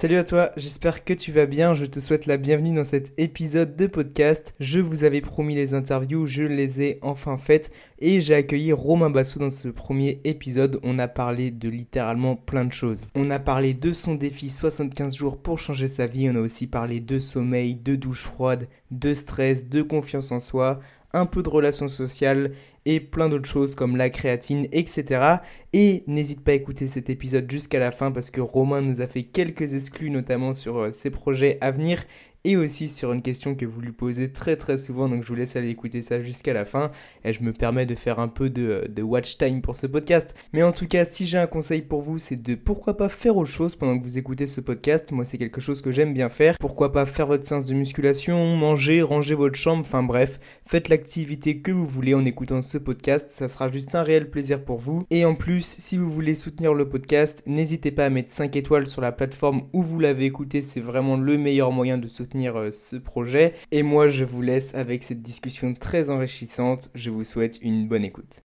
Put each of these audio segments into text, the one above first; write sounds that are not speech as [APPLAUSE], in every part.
Salut à toi, j'espère que tu vas bien, je te souhaite la bienvenue dans cet épisode de podcast. Je vous avais promis les interviews, je les ai enfin faites et j'ai accueilli Romain Bassou dans ce premier épisode. On a parlé de littéralement plein de choses. On a parlé de son défi 75 jours pour changer sa vie, on a aussi parlé de sommeil, de douche froide, de stress, de confiance en soi, un peu de relations sociales et plein d'autres choses comme la créatine, etc. Et n'hésite pas à écouter cet épisode jusqu'à la fin parce que Romain nous a fait quelques exclus notamment sur euh, ses projets à venir et aussi sur une question que vous lui posez très très souvent. Donc je vous laisse aller écouter ça jusqu'à la fin et je me permets de faire un peu de, watch time pour ce podcast. Mais en tout cas, si j'ai un conseil pour vous, c'est de pourquoi pas faire autre chose pendant que vous écoutez ce podcast. Moi, c'est quelque chose que j'aime bien faire. Pourquoi pas faire votre séance de musculation, manger, ranger votre chambre, enfin bref, faites l'activité que vous voulez en écoutant ce podcast. Ça sera juste un réel plaisir pour vous. Et en plus, si vous voulez soutenir le podcast, n'hésitez pas à mettre 5 étoiles sur la plateforme où vous l'avez écouté. C'est vraiment le meilleur moyen de soutenir euh, ce projet. Et moi, je vous laisse avec cette discussion très enrichissante. Je vous souhaite une bonne écoute.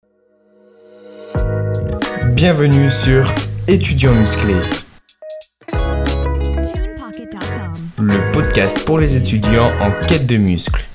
Bienvenue sur Étudiants musclés. Le podcast pour les étudiants en quête de muscles.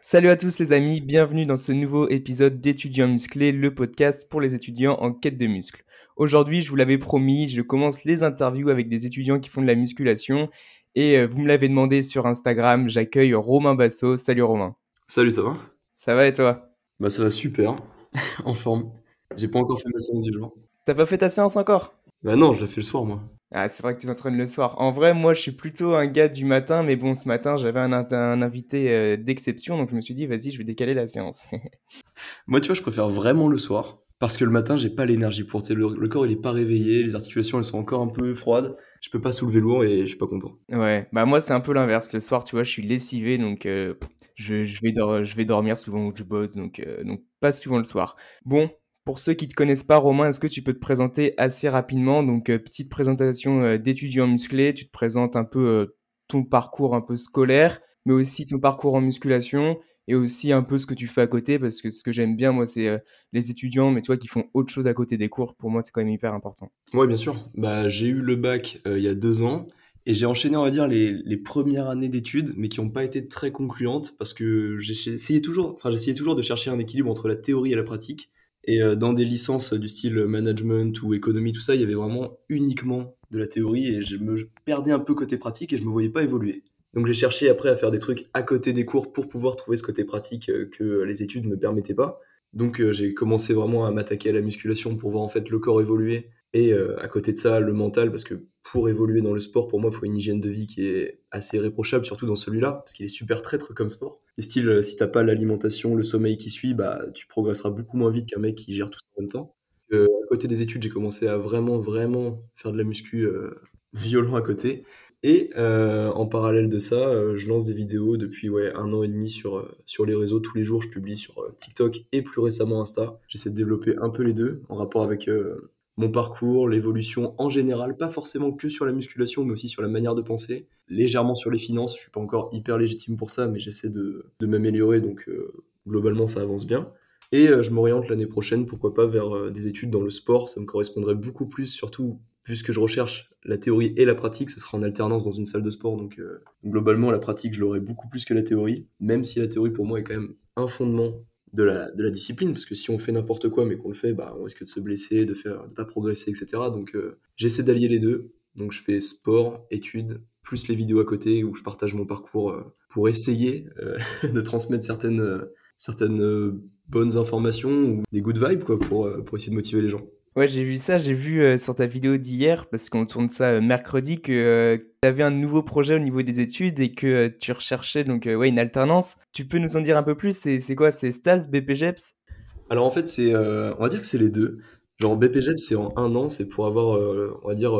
Salut à tous les amis, bienvenue dans ce nouveau épisode d'étudiants musclés, le podcast pour les étudiants en quête de muscles. Aujourd'hui, je vous l'avais promis, je commence les interviews avec des étudiants qui font de la musculation. Et euh, vous me l'avez demandé sur Instagram, j'accueille Romain Basso. Salut Romain. Salut, ça va? Ça va et toi? Bah ça va super, [LAUGHS] en forme. J'ai pas encore fait ma séance du jour. T'as pas fait ta séance encore? Bah non, je l'ai fait le soir moi. Ah, c'est vrai que tu t'entraînes le soir. En vrai, moi, je suis plutôt un gars du matin, mais bon, ce matin, j'avais un, un, invité euh, d'exception, donc je me suis dit, vas-y, je vais décaler la séance. [LAUGHS] moi, tu vois, je préfère vraiment le soir. Parce que le matin, j'ai pas l'énergie pour. Le, le corps, il est pas réveillé, les articulations, elles sont encore un peu froides. Je peux pas soulever lourd et je suis pas content. Ouais, bah moi, c'est un peu l'inverse. Le soir, tu vois, je suis lessivé, donc euh, je, je, vais je vais dormir souvent où je bosse, donc, euh, donc pas souvent le soir. Bon, pour ceux qui te connaissent pas, Romain, est-ce que tu peux te présenter assez rapidement? Donc, euh, petite présentation d'étudiant musclé, tu te présentes un peu ton parcours un peu scolaire, mais aussi ton parcours en musculation et aussi un peu ce que tu fais à côté parce que ce que j'aime bien moi c'est euh, les étudiants mais tu vois qui font autre chose à côté des cours pour moi c'est quand même hyper important. Ouais bien sûr. Bah j'ai eu le bac euh, il y a deux ans et j'ai enchaîné on va dire les, les premières années d'études mais qui n'ont pas été très concluantes parce que j'essayais toujours toujours de chercher un équilibre entre la théorie et la pratique et euh, dans des licences du style management ou économie tout ça il y avait vraiment uniquement de la théorie et je me perdais un peu côté pratique et je me voyais pas évoluer. Donc j'ai cherché après à faire des trucs à côté des cours pour pouvoir trouver ce côté pratique euh, que les études ne permettaient pas. Donc euh, j'ai commencé vraiment à m'attaquer à la musculation pour voir en fait le corps évoluer et euh, à côté de ça le mental parce que pour évoluer dans le sport pour moi il faut une hygiène de vie qui est assez réprochable surtout dans celui-là parce qu'il est super traître comme sport. Et style si t'as pas l'alimentation, le sommeil qui suit, bah tu progresseras beaucoup moins vite qu'un mec qui gère tout ça en même temps. à côté des études j'ai commencé à vraiment vraiment faire de la muscu [LAUGHS] violent à côté et euh, en parallèle de ça, euh, je lance des vidéos depuis un an et demi sur, euh, sur les réseaux. Tous les jours, je publie sur TikTok et plus récemment Insta. J'essaie de développer un peu les deux en rapport avec mon parcours, l'évolution en général, pas forcément que sur la musculation, mais aussi sur la manière de penser, légèrement sur les finances. Je suis pas encore hyper légitime pour ça, mais j'essaie de, de m'améliorer, donc globalement ça avance bien. Et je m'oriente l'année prochaine, pourquoi pas, vers des études dans le sport. Ça me correspondrait beaucoup plus, surtout vu ce que je recherche, la théorie et la pratique, ce sera en alternance dans une salle de sport. Donc euh, globalement, la pratique, je l'aurai beaucoup plus que la théorie, même si la théorie pour moi est quand même un fondement de la, discipline, parce que si on fait n'importe quoi mais qu'on le fait, bah, on risque de se blesser, de faire, de pas progresser, etc. Donc euh, j'essaie d'allier les deux. Donc je fais sport, études, plus les vidéos à côté où je partage mon parcours euh, pour essayer [LAUGHS] de transmettre certaines, certaines bonnes informations ou des good vibes quoi, pour, pour essayer de motiver les gens. Ouais, j'ai vu ça, j'ai vu euh, sur ta vidéo d'hier, parce qu'on tourne ça euh, mercredi, que euh, tu avais un nouveau projet au niveau des études et que tu recherchais donc ouais, une alternance. Tu peux nous en dire un peu plus C'est quoi C'est STAS, BPGEPS Alors en fait, c'est, on va dire que c'est les deux. Genre BPGEPS, c'est en un an, c'est pour avoir, on va dire,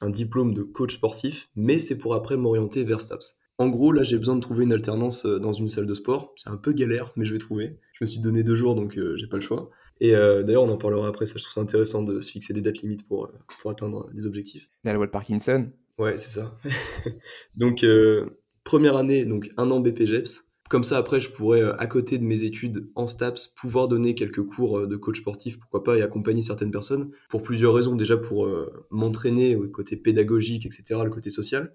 un diplôme de coach sportif, mais c'est pour après m'orienter vers STAPS. En gros, là, j'ai besoin de trouver une alternance dans une salle de sport. C'est un peu galère, mais je vais trouver. Je me suis donné deux jours, donc j'ai pas le choix. Et euh, d'ailleurs, on en parlera après, ça je trouve ça intéressant de se fixer des dates limites pour, euh, pour atteindre des objectifs. La loi de Parkinson Ouais, c'est ça. [LAUGHS] donc, euh, première année, donc un an BPGEPS. Comme ça, après, je pourrais, à côté de mes études en STAPS, pouvoir donner quelques cours de coach sportif, pourquoi pas, et accompagner certaines personnes, pour plusieurs raisons. Déjà pour m'entraîner au côté pédagogique, etc., le côté social.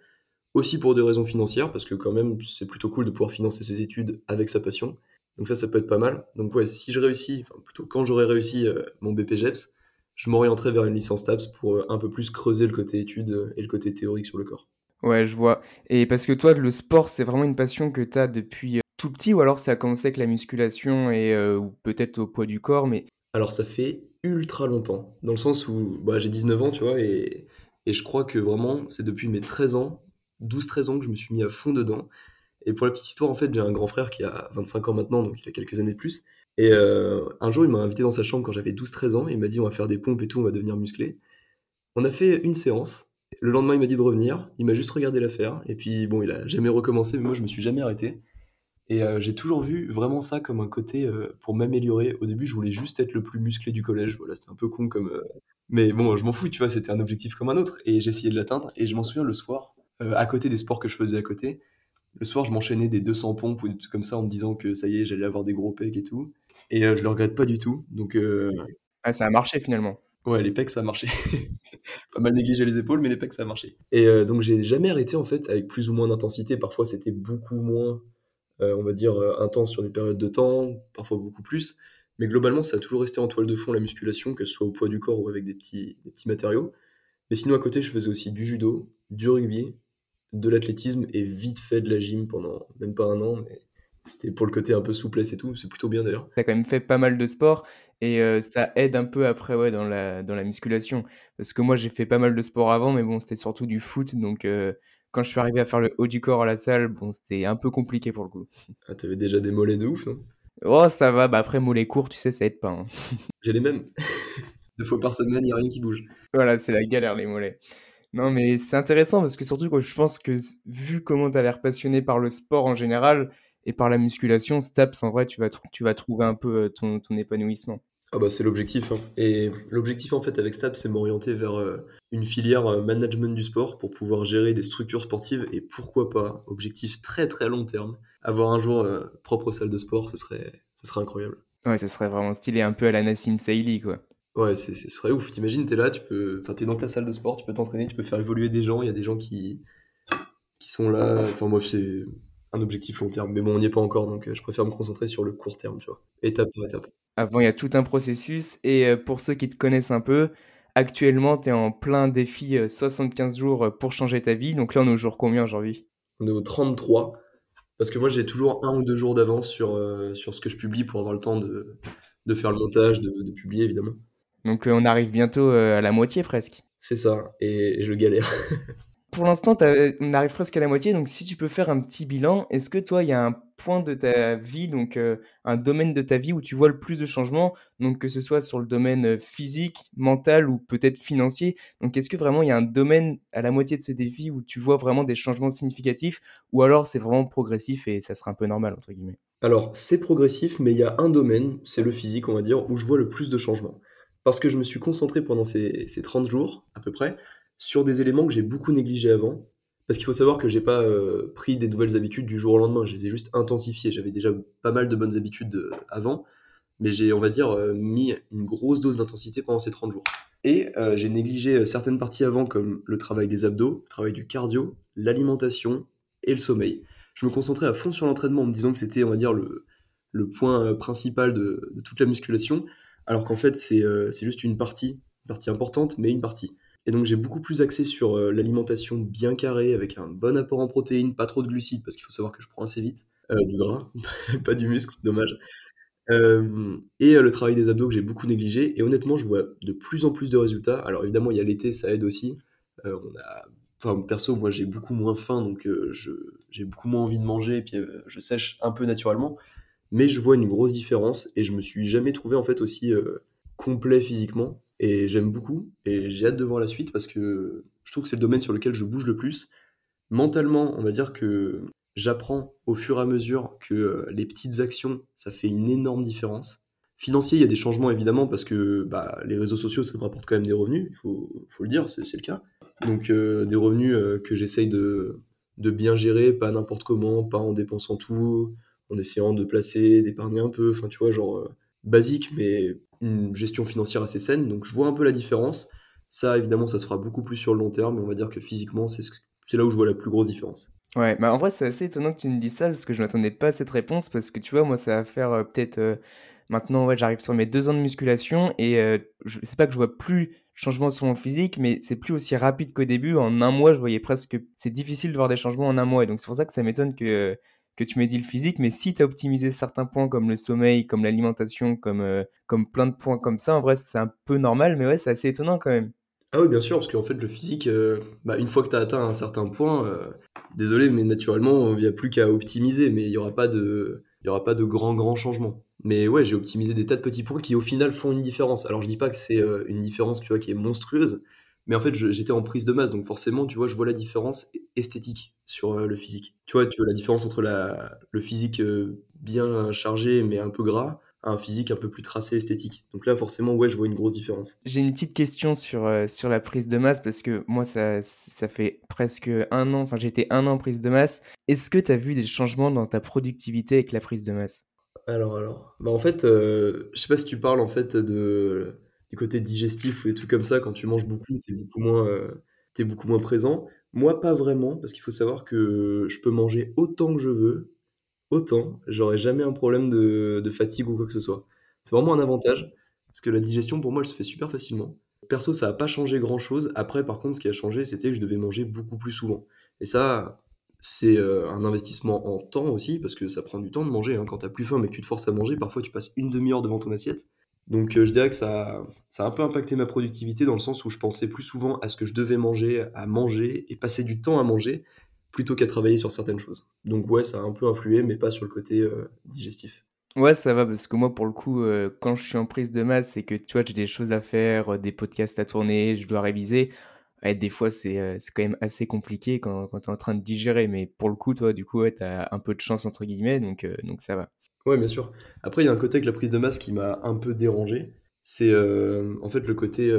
Aussi pour des raisons financières, parce que quand même, c'est plutôt cool de pouvoir financer ses études avec sa passion. Donc ça, ça peut être pas mal. Donc ouais, si je réussis, enfin plutôt quand j'aurai réussi mon BPGEPS, je m'orienterai vers une licence TAPS pour euh, un peu plus creuser le côté études euh, et le côté théorique sur le corps. Ouais, je vois. Et parce que toi, le sport, c'est vraiment une passion que tu as depuis euh, tout petit, ou alors ça a commencé avec la musculation et ou peut-être au poids du corps, mais... Alors ça fait ultra longtemps, dans le sens où bah, j'ai 19 ans, tu vois, et, et je crois que vraiment, c'est depuis mes 13 ans, 12-13 ans que je me suis mis à fond dedans. Et pour la petite histoire, en fait, j'ai un grand frère qui a 25 ans maintenant, donc il a quelques années de plus. Et euh, un jour, il m'a invité dans sa chambre quand j'avais 12-13 ans. il m'a dit on va faire des pompes et tout, on va devenir musclé. On a fait une séance. Le lendemain, il m'a dit de revenir. Il m'a juste regardé la faire. Et puis, bon, il a jamais recommencé, mais moi, je me suis jamais arrêté. Et euh, j'ai toujours vu vraiment ça comme un côté euh, pour m'améliorer. Au début, je voulais juste être le plus musclé du collège. Voilà, c'était un peu con comme. Mais bon, je m'en fous, tu vois, c'était un objectif comme un autre. Et j'ai essayé de l'atteindre. Et je m'en souviens le soir, à côté des sports que je faisais à côté. Le soir, je m'enchaînais des 200 pompes ou des trucs comme ça en me disant que ça y est, j'allais avoir des gros pecs et tout. Et euh, je le regrette pas du tout. Donc, euh, ah, ça a marché finalement. Ouais, les pecs, ça a marché. [LAUGHS] pas mal négligé les épaules, mais les pecs, ça a marché. Et euh, donc, j'ai jamais arrêté en fait avec plus ou moins d'intensité. Parfois, c'était beaucoup moins, on va dire, intense sur des périodes de temps, parfois beaucoup plus. Mais globalement, ça a toujours resté en toile de fond la musculation, que ce soit au poids du corps ou avec des petits, des petits matériaux. Mais sinon, à côté, je faisais aussi du judo, du rugby, de l'athlétisme et vite fait de la gym pendant même pas un an. Mais c'était pour le côté un peu souplesse et tout, c'est plutôt bien d'ailleurs. Tu as quand même fait pas mal de sport et euh, ça aide un peu après ouais, dans, la, dans la musculation. Parce que moi j'ai fait pas mal de sport avant, mais bon, c'était surtout du foot. Donc euh, quand je suis arrivé à faire le haut du corps à la salle, bon, c'était un peu compliqué pour le coup. Ah, t'avais déjà des mollets de ouf, non? Oh, ça va, bah après mollets courts, tu sais, ça aide pas. Hein. J'ai les mêmes. [LAUGHS] Deux fois par semaine, il n'y a rien qui bouge. Voilà, c'est la galère les mollets. Non, mais c'est intéressant parce que surtout, je pense que vu comment tu as l'air passionné par le sport en général, et par la musculation, STAPS, en vrai, tu vas, tu vas trouver un peu euh, ton, ton épanouissement. Ah bah c'est l'objectif. Hein. Et l'objectif en fait avec STAPS, c'est m'orienter vers euh, une filière euh, management du sport pour pouvoir gérer des structures sportives et pourquoi pas, objectif très très long terme, avoir un jour propre salle de sport, ce serait, ce serait incroyable. Ouais, ce serait vraiment stylé, un peu à la Nassim Saïli quoi. Ouais, ce serait ouf. T'imagines, t'es là, tu peux, enfin t'es dans ta salle de sport, tu peux t'entraîner, tu peux faire évoluer des gens. Il y a des gens qui, qui sont là. Enfin moi, c'est un objectif long terme. Mais bon, on n'y est pas encore, donc euh, je préfère me concentrer sur le court terme, tu vois, étape par étape. Avant, il y a tout un processus. Et euh, pour ceux qui te connaissent un peu, actuellement, tu es en plein défi 75 euh, jours pour changer ta vie. Donc là, on est au jour combien aujourd'hui? On est au 33. Parce que moi, j'ai toujours un ou deux jours d'avance sur, sur ce que je publie pour avoir le temps de, de faire le montage, de, de publier, évidemment. Donc on arrive bientôt à la moitié presque. C'est ça, et je galère. [LAUGHS] pour l'instant, on arrive presque à la moitié. Donc, si tu peux faire un petit bilan, est-ce que toi, il y a un point de ta vie, donc euh, un domaine de ta vie où tu vois le plus de changements, donc que ce soit sur le domaine euh, physique, mental ou peut-être financier. Donc, est-ce que vraiment il y a un domaine à la moitié de ce défi où tu vois vraiment des changements significatifs, ou alors c'est vraiment progressif et ça sera un peu normal entre guillemets? Alors, c'est progressif, mais il y a un domaine, c'est le physique, on va dire, où je vois le plus de changements. Parce que je me suis concentré pendant ces, ces 30 jours, à peu près, sur des éléments que j'ai beaucoup négligés avant. Parce qu'il faut savoir que j'ai pas euh, pris des nouvelles habitudes du jour au lendemain, je les ai juste intensifiées. J'avais déjà pas mal de bonnes habitudes euh, avant, mais j'ai, on va dire, euh, mis une grosse dose d'intensité pendant ces 30 jours. Et j'ai négligé certaines parties avant, comme le travail des abdos, le travail du cardio, l'alimentation et le sommeil. Je me concentrais à fond sur l'entraînement en me disant que c'était, on va dire, le, le point principal de, de, toute la musculation, alors qu'en fait, c'est juste une partie, une partie importante, mais une partie. Et donc j'ai beaucoup plus axé sur euh, l'alimentation bien carrée, avec un bon apport en protéines, pas trop de glucides, parce qu'il faut savoir que je prends assez vite euh, du gras, [LAUGHS] pas du muscle, dommage. Euh, et le travail des abdos que j'ai beaucoup négligé. Et honnêtement, je vois de plus en plus de résultats. Alors évidemment, il y a l'été, ça aide aussi. on enfin perso, moi j'ai beaucoup moins faim, donc j'ai beaucoup moins envie de manger, et puis je sèche un peu naturellement. Mais je vois une grosse différence, et je me suis jamais trouvé en fait aussi complet physiquement. Et j'aime beaucoup, et j'ai hâte de voir la suite parce que je trouve que c'est le domaine sur lequel je bouge le plus. Mentalement, on va dire que j'apprends au fur et à mesure que euh, les petites actions, ça fait une énorme différence. Financier, il y a des changements évidemment parce que bah, les réseaux sociaux, ça me rapporte quand même des revenus, il faut, le dire, c'est le cas. Donc euh, des revenus euh, que j'essaye de, bien gérer, pas n'importe comment, pas en dépensant tout, en essayant de placer, d'épargner un peu, enfin tu vois, genre euh, basique, mais une gestion financière assez saine. Donc je vois un peu la différence. Ça, évidemment, ça se beaucoup plus sur le long terme, mais on va dire que physiquement, c'est là où je vois la plus grosse différence. Ouais, bah en vrai, c'est assez étonnant que tu me dises ça parce que je m'attendais pas à cette réponse parce que tu vois, moi, ça va faire euh, peut-être euh, maintenant, ouais, j'arrive sur mes deux ans de musculation et je c'est pas que je vois plus changement sur mon physique, mais c'est plus aussi rapide qu'au début. En un mois, je voyais presque, c'est difficile de voir des changements en un mois et donc c'est pour ça que ça m'étonne que que tu m'aies dit le physique, mais si tu as optimisé certains points comme le sommeil, comme l'alimentation, comme, comme plein de points comme ça, en vrai, c'est un peu normal, mais ouais, c'est assez étonnant quand même. Ah oui, bien sûr, parce qu'en fait, le physique, euh, bah, une fois que tu as atteint un certain point, euh, désolé, mais naturellement, il n'y a plus qu'à optimiser, mais il n'y aura pas de, il y aura pas de grands, grands changements. Mais ouais, j'ai optimisé des tas de petits points qui, au final, font une différence. Alors, je dis pas que c'est euh, une différence, tu vois, qui est monstrueuse, mais en fait, j'étais en prise de masse, donc forcément, tu vois, je vois la différence esthétique sur le physique. Tu vois, tu vois la différence entre la, le physique bien chargé, mais un peu gras, un physique un peu plus tracé esthétique. Donc là, forcément, ouais, je vois une grosse différence. J'ai une petite question sur, euh, sur la prise de masse parce que moi, ça, ça fait presque un an, enfin, été un an en prise de masse. Est-ce que tu as vu des changements dans ta productivité avec la prise de masse? Alors, alors, bah en fait, euh, je sais pas si tu parles en fait de, du côté digestif ou des trucs comme ça, quand tu manges beaucoup, tu es beaucoup moins, euh, beaucoup moins présent. Moi, pas vraiment, parce qu'il faut savoir que je peux manger autant que je veux, autant, j'aurais jamais un problème de, fatigue ou quoi que ce soit. C'est vraiment un avantage, parce que la digestion, pour moi, elle se fait super facilement. Perso, ça n'a pas changé grand-chose. Après, par contre, ce qui a changé, c'était que je devais manger beaucoup plus souvent. Et ça, c'est euh, un investissement en temps aussi, parce que ça prend du temps de manger. Hein. Quand tu as plus faim mais que tu te forces à manger, parfois tu passes une demi-heure devant ton assiette. Donc euh, je dirais que ça, a un peu impacté ma productivité dans le sens où je pensais plus souvent à ce que je devais manger, à manger, et passer du temps à manger, plutôt qu'à travailler sur certaines choses. Donc ouais, ça a un peu influé, mais pas sur le côté euh, digestif. Ouais, ça va, parce que moi, pour le coup, euh, quand je suis en prise de masse, c'est que tu vois, j'ai des choses à faire, des podcasts à tourner, je dois réviser. Des fois, c'est quand même assez compliqué quand, tu es en train de digérer. Mais pour le coup, toi, du coup, tu as un peu de chance, entre guillemets, donc ça va. Ouais, bien sûr. Après, il y a un côté avec la prise de masse qui m'a un peu dérangé. C'est en fait le côté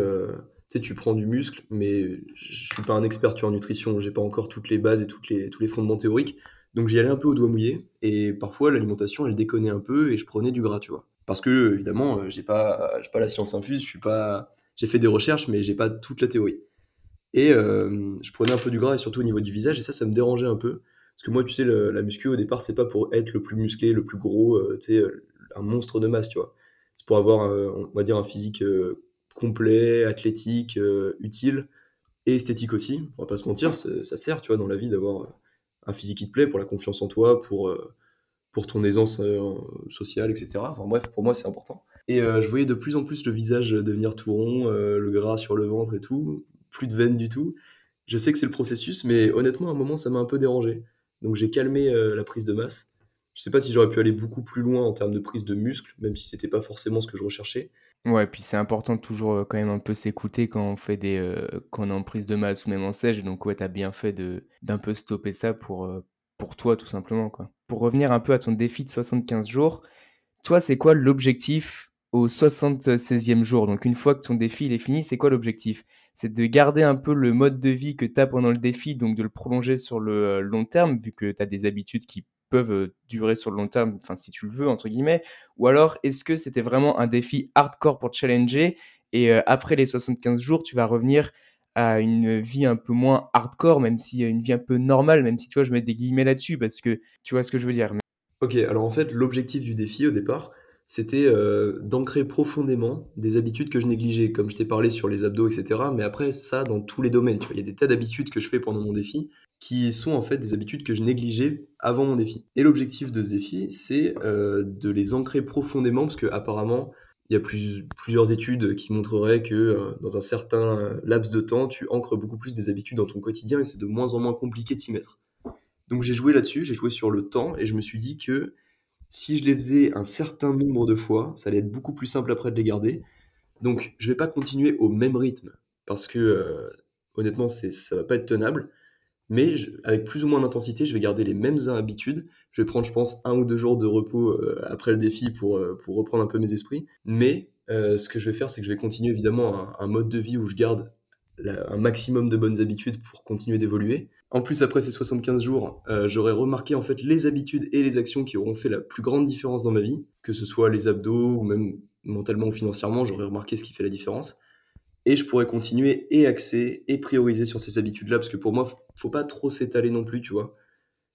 tu sais, tu prends du muscle, mais je suis pas un expert tu en nutrition, j'ai pas encore toutes les bases et toutes les, tous les fondements théoriques. Donc j'y allais un peu au doigt mouillé, et parfois l'alimentation elle déconnait un peu et je prenais du gras, tu vois. Parce que évidemment, euh, j'ai pas, pas la science infuse, je suis pas, j'ai fait des recherches, mais j'ai pas toute la théorie. Et euh, je prenais un peu du gras et surtout au niveau du visage, et ça, ça me dérangeait un peu. Parce que moi, tu sais, la muscu au départ, c'est pas pour être le plus musclé, le plus gros, euh, tu sais, un monstre de masse, tu vois. C'est pour avoir, on va dire, un physique complet, athlétique, euh, utile et esthétique aussi. On va pas se mentir, ça sert, tu vois, dans la vie d'avoir euh, un physique qui te plaît, pour la confiance en toi, pour, euh, pour ton aisance sociale, etc. Enfin bref, pour moi, c'est important. Et je voyais de plus en plus le visage devenir tout rond, le gras sur le ventre et tout, plus de veines du tout. Je sais que c'est le processus, mais honnêtement, à un moment, ça m'a un peu dérangé. Donc j'ai calmé la prise de masse. Je sais pas si j'aurais pu aller beaucoup plus loin en termes de prise de muscle, même si c'était pas forcément ce que je recherchais. Ouais, puis c'est important toujours euh, quand même un peu s'écouter quand on fait des, euh, quand on est en prise de masse ou même en sèche. Donc ouais, t'as bien fait de d'un peu stopper ça pour euh, pour toi tout simplement quoi. Pour revenir un peu à ton défi de 75 jours, toi c'est quoi l'objectif au 76e jour? Donc une fois que ton défi il est fini, c'est quoi l'objectif? C'est de garder un peu le mode de vie que tu as pendant le défi, donc de le prolonger sur le long terme, vu que tu as des habitudes qui peuvent durer sur le long terme, enfin si tu le veux entre guillemets, ou alors est-ce que c'était vraiment un défi hardcore pour challenger et après les 75 jours tu vas revenir à une vie un peu moins hardcore, même si une vie un peu normale, même si tu vois je mets des guillemets là-dessus parce que tu vois ce que je veux dire. Ok, alors en fait l'objectif du défi au départ c'était d'ancrer profondément des habitudes que je négligeais, comme je t'ai parlé sur les abdos, etc. Mais après, ça, dans tous les domaines, tu il y a des tas d'habitudes que je fais pendant mon défi, qui sont en fait des habitudes que je négligeais avant mon défi. Et l'objectif de ce défi, c'est euh, de les ancrer profondément, parce que apparemment, il y a plusieurs études qui montreraient que euh, dans un certain laps de temps, tu ancres beaucoup plus des habitudes dans ton quotidien et c'est de moins en moins compliqué de s'y mettre. Donc j'ai joué là-dessus, j'ai joué sur le temps et je me suis dit que si je les faisais un certain nombre de fois, ça allait être beaucoup plus simple après de les garder. Donc je vais pas continuer au même rythme parce que euh, honnêtement, ça va pas être tenable mais avec plus ou moins d'intensité, je vais garder les mêmes habitudes. Je vais prendre, je pense, un ou deux jours de repos euh, après le défi pour, euh, pour reprendre un peu mes esprits. Mais ce que je vais faire, c'est que je vais continuer évidemment un, mode de vie où je garde un maximum de bonnes habitudes pour continuer d'évoluer, En plus, après ces 75 jours, euh, j'aurais remarqué en fait les habitudes et les actions qui auront fait la plus grande différence dans ma vie, que ce soit les abdos ou même mentalement ou financièrement, j'aurais remarqué ce qui fait la différence. Et je pourrais continuer et axer et prioriser sur ces habitudes-là, parce que pour moi, faut pas trop s'étaler non plus, tu vois.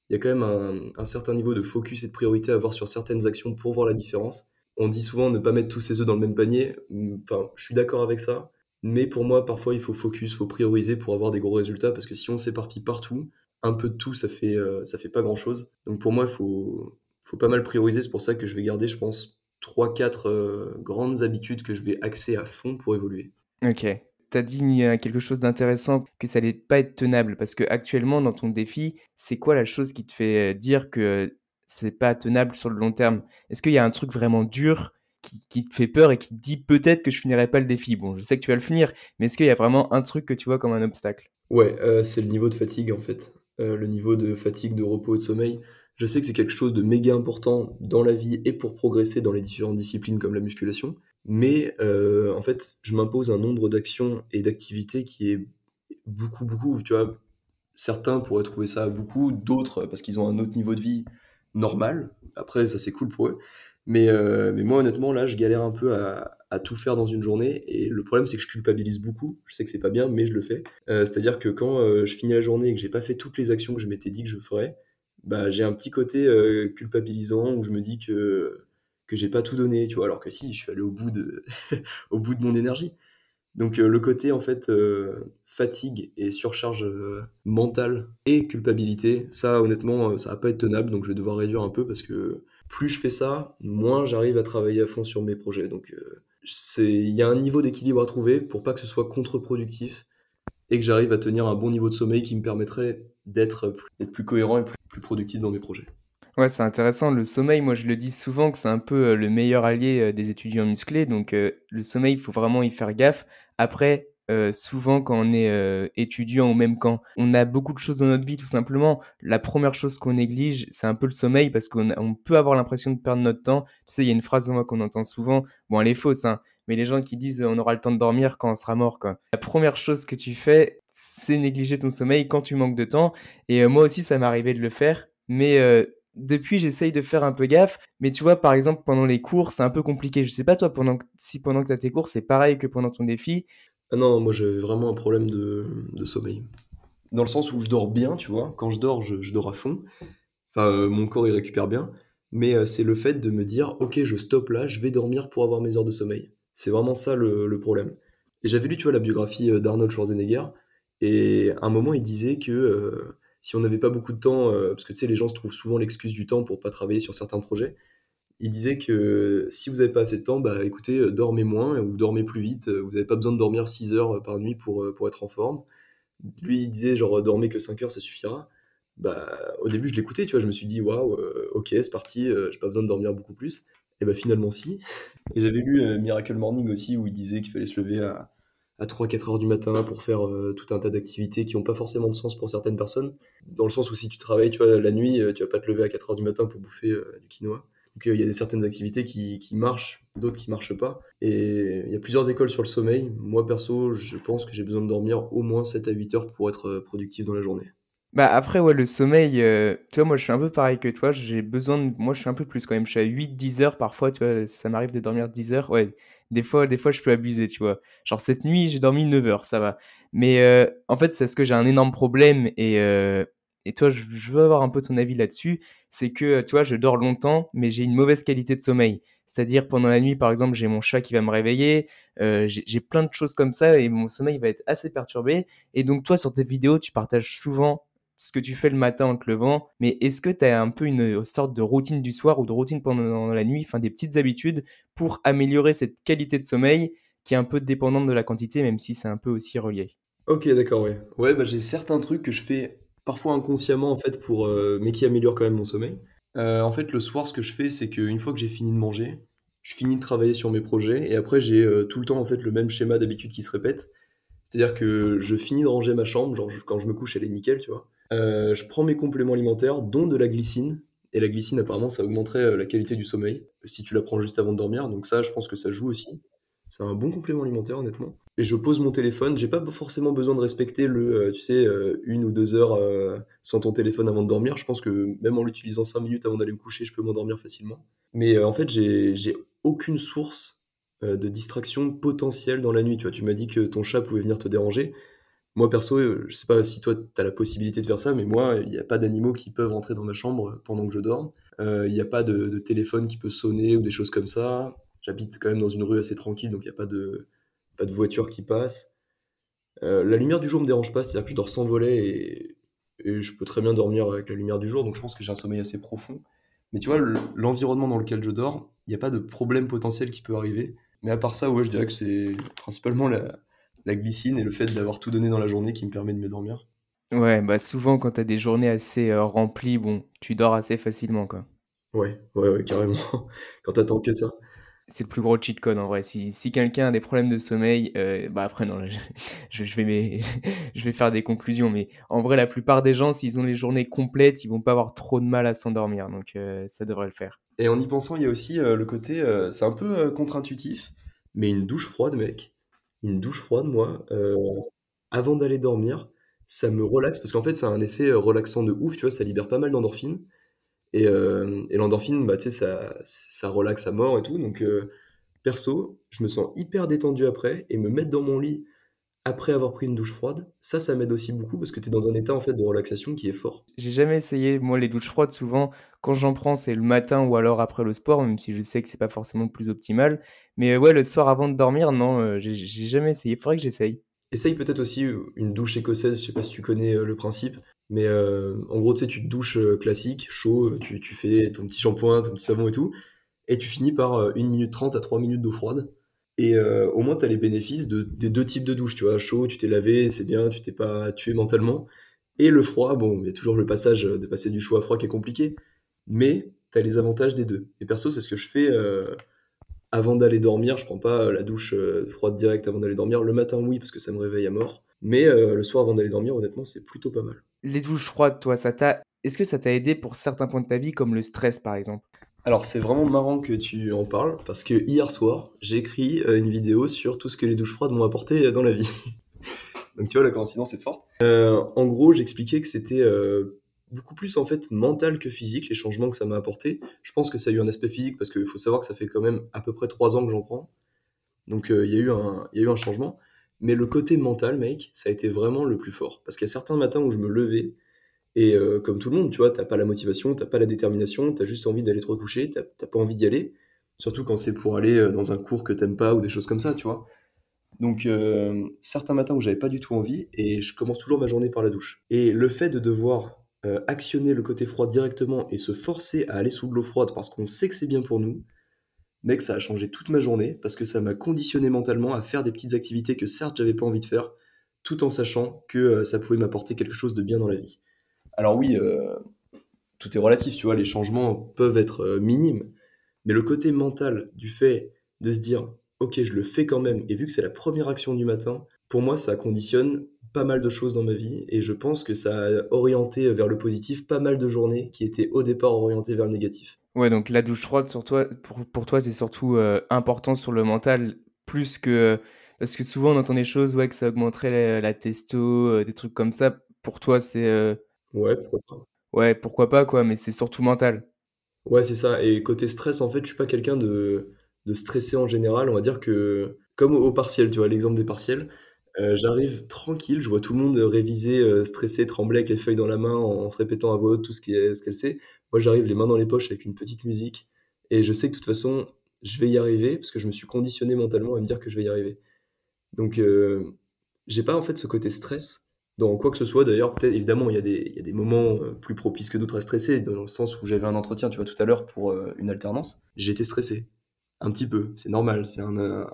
Il y a quand même un, un certain niveau de focus et de priorité à avoir sur certaines actions pour voir la différence. On dit souvent ne pas mettre tous ses œufs dans le même panier. Enfin, je suis d'accord avec ça. Mais pour moi, parfois, il faut focus, il faut prioriser pour avoir des gros résultats, parce que si on s'éparpille partout, un peu de tout, ça fait, euh, ça fait pas grand-chose. Donc pour moi, il faut, faut pas mal prioriser. C'est pour ça que je vais garder, je pense, 3-4 euh, grandes habitudes que je vais axer à fond pour évoluer. Ok. Tu as dit quelque chose d'intéressant, que ça allait pas être tenable, parce que actuellement, dans ton défi, c'est quoi la chose qui te fait euh, dire que c'est pas tenable sur le long terme? Est-ce qu'il y a un truc vraiment dur qui, te fait peur et qui te dit peut-être que je finirai pas le défi. Bon, je sais que tu vas le finir, mais est-ce qu'il y a vraiment un truc que tu vois comme un obstacle? Ouais, euh, c'est le niveau de fatigue en fait. Euh, le niveau de fatigue, de repos et de sommeil. Je sais que c'est quelque chose de méga important dans la vie et pour progresser dans les différentes disciplines comme la musculation. Mais euh, en fait, je m'impose un nombre d'actions et d'activités qui est beaucoup, beaucoup. Tu vois, certains pourraient trouver ça beaucoup, d'autres parce qu'ils ont un autre niveau de vie normal. Après, ça c'est cool pour eux. Mais, euh, mais moi, honnêtement, là, je galère un peu à, à, tout faire dans une journée. Et le problème, c'est que je culpabilise beaucoup. Je sais que c'est pas bien, mais je le fais. Euh, C'est-à-dire que quand euh, je finis la journée et que j'ai pas fait toutes les actions que je m'étais dit que je ferais, bah, j'ai un petit côté culpabilisant où je me dis que, que j'ai pas tout donné, tu vois. Alors que si, je suis allé au bout de, [LAUGHS] au bout de mon énergie. Donc le côté en fait fatigue et surcharge mentale et culpabilité, ça honnêtement ça va pas être tenable donc je vais devoir réduire un peu parce que plus je fais ça, moins j'arrive à travailler à fond sur mes projets. Donc, euh, il y a un niveau d'équilibre à trouver pour pas que ce soit contre-productif et que j'arrive à tenir un bon niveau de sommeil qui me permettrait d'être plus, plus cohérent et plus, productif dans mes projets. Ouais, c'est intéressant. Le sommeil, moi, je le dis souvent que c'est un peu euh, le meilleur allié euh, des étudiants musclés. Donc, le sommeil, il faut vraiment y faire gaffe. Après, euh, souvent quand on est euh, étudiant ou même quand on a beaucoup de choses dans notre vie tout simplement, la première chose qu'on néglige, c'est un peu le sommeil parce qu'on peut avoir l'impression de perdre notre temps. Tu sais, il y a une phrase moi qu'on entend souvent, bon elle est fausse, hein, mais les gens qui disent on aura le temps de dormir quand on sera mort. Quoi. La première chose que tu fais, c'est négliger ton sommeil quand tu manques de temps. Et euh, moi aussi, ça m'est arrivé de le faire, mais depuis, j'essaye de faire un peu gaffe. Mais tu vois, par exemple, pendant les cours, c'est un peu compliqué. Je sais pas, toi, pendant, si pendant que tu as tes cours, c'est pareil que pendant ton défi. Ah non, moi j'avais vraiment un problème de, sommeil. Dans le sens où je dors bien, tu vois. Quand je dors, je, dors à fond. Enfin, euh, mon corps il récupère bien. Mais euh, c'est le fait de me dire, ok, je stoppe là, je vais dormir pour avoir mes heures de sommeil. C'est vraiment ça le, problème. Et j'avais lu, tu vois, la biographie euh, d'Arnold Schwarzenegger. Et à un moment, il disait que si on n'avait pas beaucoup de temps, parce que tu sais, les gens se trouvent souvent l'excuse du temps pour pas travailler sur certains projets il disait que si vous n'avez pas assez de temps, bah écoutez, euh, dormez moins ou dormez plus vite. Euh, vous n'avez pas besoin de dormir 6 heures euh, par nuit pour, pour être en forme. Lui, il disait genre dormez que 5 heures, ça suffira. Bah, au début, je l'écoutais, tu vois, je me suis dit waouh, ok, c'est parti, j'ai pas besoin de dormir beaucoup plus. Et bah finalement, si. Et j'avais lu Miracle Morning aussi où il disait qu'il fallait se lever à, à 3-4 heures du matin pour faire tout un tas d'activités qui n'ont pas forcément de sens pour certaines personnes. Dans le sens où si tu travailles, tu vois, la nuit, tu vas pas te lever à 4 heures du matin pour bouffer du quinoa. Donc il y a certaines activités qui, marchent, d'autres qui marchent pas. Et il y a plusieurs écoles sur le sommeil. Moi perso, je pense que j'ai besoin de dormir au moins 7 à 8 heures pour être euh, productif dans la journée. Bah après ouais le sommeil, euh, tu vois moi je suis un peu pareil que toi, j'ai besoin de... moi je suis un peu plus quand même, je suis à 8-10 heures parfois, tu vois, ça m'arrive de dormir 10 heures, ouais, des fois, des fois je peux abuser, tu vois. Genre cette nuit j'ai dormi 9 heures, ça va. Mais euh, en fait c'est ce que j'ai un énorme problème et et toi, je, veux avoir un peu ton avis là-dessus, c'est que, tu vois, je dors longtemps, mais j'ai une mauvaise qualité de sommeil. C'est-à-dire, pendant la nuit, par exemple, j'ai mon chat qui va me réveiller, euh, j'ai plein de choses comme ça, et mon sommeil va être assez perturbé. Et donc, toi, sur tes vidéos, tu partages souvent ce que tu fais le matin en te levant, mais est-ce que tu as un peu une sorte de routine du soir ou de routine pendant la nuit, enfin des petites habitudes pour améliorer cette qualité de sommeil qui est un peu dépendante de la quantité, même si c'est un peu aussi relié? Ok, d'accord, ouais. Ouais, bah, j'ai certains trucs que je fais parfois inconsciemment en fait pour euh, mais qui améliore quand même mon sommeil. Euh, en fait, le soir, ce que je fais, c'est qu'une fois que j'ai fini de manger, je finis de travailler sur mes projets et après j'ai euh, tout le temps en fait le même schéma d'habitude qui se répète. C'est-à-dire que je finis de ranger ma chambre, genre quand je me couche, elle est nickel, tu vois. je prends mes compléments alimentaires, dont de la glycine. Et la glycine, apparemment, ça augmenterait la qualité du sommeil si tu la prends juste avant de dormir. Donc ça, je pense que ça joue aussi. C'est un bon complément alimentaire, honnêtement. Et je pose mon téléphone. J'ai pas forcément besoin de respecter le, euh, tu sais, euh, une ou deux heures euh, sans ton téléphone avant de dormir. Je pense que même en l'utilisant cinq minutes avant d'aller me coucher, je peux m'endormir facilement. Mais en fait, j'ai aucune source de distraction potentielle dans la nuit. Tu tu m'as dit que ton chat pouvait venir te déranger. Moi, perso, je sais pas si toi, tu as la possibilité de faire ça, mais moi, il n'y a pas d'animaux qui peuvent rentrer dans ma chambre pendant que je dors. Il n'y a pas de, de téléphone qui peut sonner ou des choses comme ça. J'habite quand même dans une rue assez tranquille, donc il n'y a pas de, pas de voiture qui passe. Euh, la lumière du jour me dérange pas, c'est-à-dire que je dors sans volet et, je peux très bien dormir avec la lumière du jour, donc je pense que j'ai un sommeil assez profond. Mais tu vois, l'environnement dans lequel je dors, il n'y a pas de problème potentiel qui peut arriver. Mais à part ça, ouais, je dirais que c'est principalement la, la, glycine et le fait d'avoir tout donné dans la journée qui me permet de me dormir. Ouais, bah souvent quand tu as des journées assez euh, remplies, bon, tu dors assez facilement, quoi. Ouais, ouais, ouais, carrément. [LAUGHS] quand t'attends que ça c'est le plus gros cheat code en vrai. Si, si quelqu'un a des problèmes de sommeil, euh, bah après non, [LAUGHS] je, vais [LAUGHS] je vais faire des conclusions, mais en vrai la plupart des gens, s'ils ont les journées complètes, ils vont pas avoir trop de mal à s'endormir, donc euh, ça devrait le faire. Et en y pensant, il y a aussi euh, le côté, c'est un peu contre-intuitif, mais une douche froide, mec, une douche froide, moi, avant d'aller dormir, ça me relaxe parce qu'en fait, ça a un effet relaxant de ouf, tu vois, ça libère pas mal d'endorphines. Et, euh, et l'endorphine, bah, tu sais, ça, ça relaxe à mort et tout. Donc, euh, perso, je me sens hyper détendu après. Et me mettre dans mon lit après avoir pris une douche froide, ça, ça m'aide aussi beaucoup parce que tu es dans un état en fait de relaxation qui est fort. J'ai jamais essayé, moi, les douches froides, souvent, quand j'en prends, c'est le matin ou alors après le sport, même si je sais que c'est pas forcément le plus optimal. Mais ouais, le soir avant de dormir, non, euh, j'ai jamais essayé. Faudrait que j'essaye. Essaye peut-être aussi une douche écossaise, je sais pas si tu connais le principe. Mais euh, en gros, tu sais, tu te douches euh, classique, chaud, tu, tu fais ton petit shampoing, ton petit savon et tout, et tu finis par 1 euh, minute 30 à 3 minutes d'eau froide. Et au moins, tu as les bénéfices de, des deux types de douches, tu vois. Chaud, tu t'es lavé, c'est bien, tu t'es pas tué mentalement. Et le froid, bon, il y a toujours le passage de passer du chaud à froid qui est compliqué, mais tu as les avantages des deux. Et perso, c'est ce que je fais avant d'aller dormir. Je prends pas la douche froide directe avant d'aller dormir. Le matin, oui, parce que ça me réveille à mort. Mais le soir, avant d'aller dormir, honnêtement, c'est plutôt pas mal. Les douches froides, toi, ça t'a. Est-ce que ça t'a aidé pour certains points de ta vie, comme le stress, par exemple? Alors, c'est vraiment marrant que tu en parles, parce que hier soir, j'ai écrit euh, une vidéo sur tout ce que les douches froides m'ont apporté euh, dans la vie. [LAUGHS] Donc, tu vois, la coïncidence est forte. Euh, en gros, j'expliquais que c'était beaucoup plus, en fait, mental que physique, les changements que ça m'a apporté. Je pense que ça a eu un aspect physique, parce qu'il faut savoir que ça fait quand même à peu près trois ans que j'en prends. Donc, il y, a eu un, y a eu un changement. Mais le côté mental, mec, ça a été vraiment le plus fort. Parce qu'il y a certains matins où je me levais, et euh, comme tout le monde, tu vois, t'as pas la motivation, t'as pas la détermination, t'as juste envie d'aller te recoucher, t'as pas envie d'y aller. Surtout quand c'est pour aller euh, dans un cours que t'aimes pas ou des choses comme ça, tu vois. Donc, euh, certains matins où j'avais pas du tout envie, et je commence toujours ma journée par la douche. Et le fait de devoir actionner le côté froid directement et se forcer à aller sous de l'eau froide parce qu'on sait que c'est bien pour nous, mec, ça a changé toute ma journée parce que ça m'a conditionné mentalement à faire des petites activités que certes j'avais pas envie de faire, tout en sachant que euh, ça pouvait m'apporter quelque chose de bien dans la vie. Alors oui, euh, tout est relatif, tu vois, les changements peuvent être euh, minimes, mais le côté mental du fait de se dire, ok, je le fais quand même, et vu que c'est la première action du matin, pour moi, ça conditionne pas mal de choses dans ma vie, et je pense que ça a orienté vers le positif pas mal de journées qui étaient au départ orientées vers le négatif. Ouais, donc la douche froide, sur toi, pour, pour toi, c'est surtout euh, important sur le mental, plus que... Parce que souvent, on entend des choses, ouais, que ça augmenterait la, testo, euh, des trucs comme ça. Pour toi, c'est... Euh, ouais, pourquoi pas. Ouais, pourquoi pas, quoi, mais c'est surtout mental. Ouais, c'est ça. Et côté stress, en fait, je suis pas quelqu'un de, de stressé en général. On va dire que, comme au, partiel, tu vois, l'exemple des partiels, j'arrive tranquille, je vois tout le monde réviser, stressé, trembler avec les feuilles dans la main en, se répétant à voix haute tout ce qu'elle sait. Moi, j'arrive les mains dans les poches avec une petite musique et je sais que de toute façon, je vais y arriver parce que je me suis conditionné mentalement à me dire que je vais y arriver. Donc, euh, j'ai pas en fait ce côté stress dans quoi que ce soit. D'ailleurs, peut-être évidemment, il y, a des, y a des moments euh, plus propices que d'autres à stresser, dans le sens où j'avais un entretien, tu vois, tout à l'heure pour euh, une alternance. J'étais stressé, un petit peu. C'est normal, c'est un,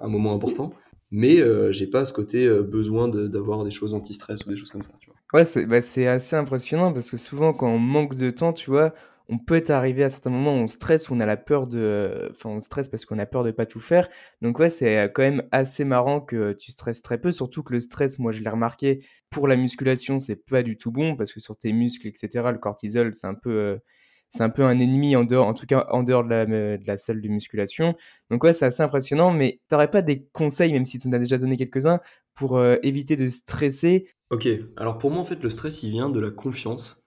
moment important. Mais euh, j'ai pas ce côté besoin d'avoir des choses anti-stress ou des choses comme ça. Tu vois. Ouais, c'est bah, assez impressionnant parce que souvent, quand on manque de temps, tu vois, on peut arriver à certains moments où on stresse, où on a la peur de, enfin, on stresse parce qu'on a peur de pas tout faire. Donc ouais, c'est euh, quand même assez marrant que tu stresses très peu, surtout que le stress, moi je l'ai remarqué, pour la musculation, c'est pas du tout bon parce que sur tes muscles, etc., le cortisol, c'est un peu, euh, c'est un peu un ennemi en dehors, en tout cas en dehors de la, de la salle de musculation. Donc ouais, c'est assez impressionnant, mais t'aurais pas des conseils, même si tu en as déjà donné quelques-uns, pour euh, éviter de stresser? Ok, alors pour moi en fait le stress il vient de la confiance,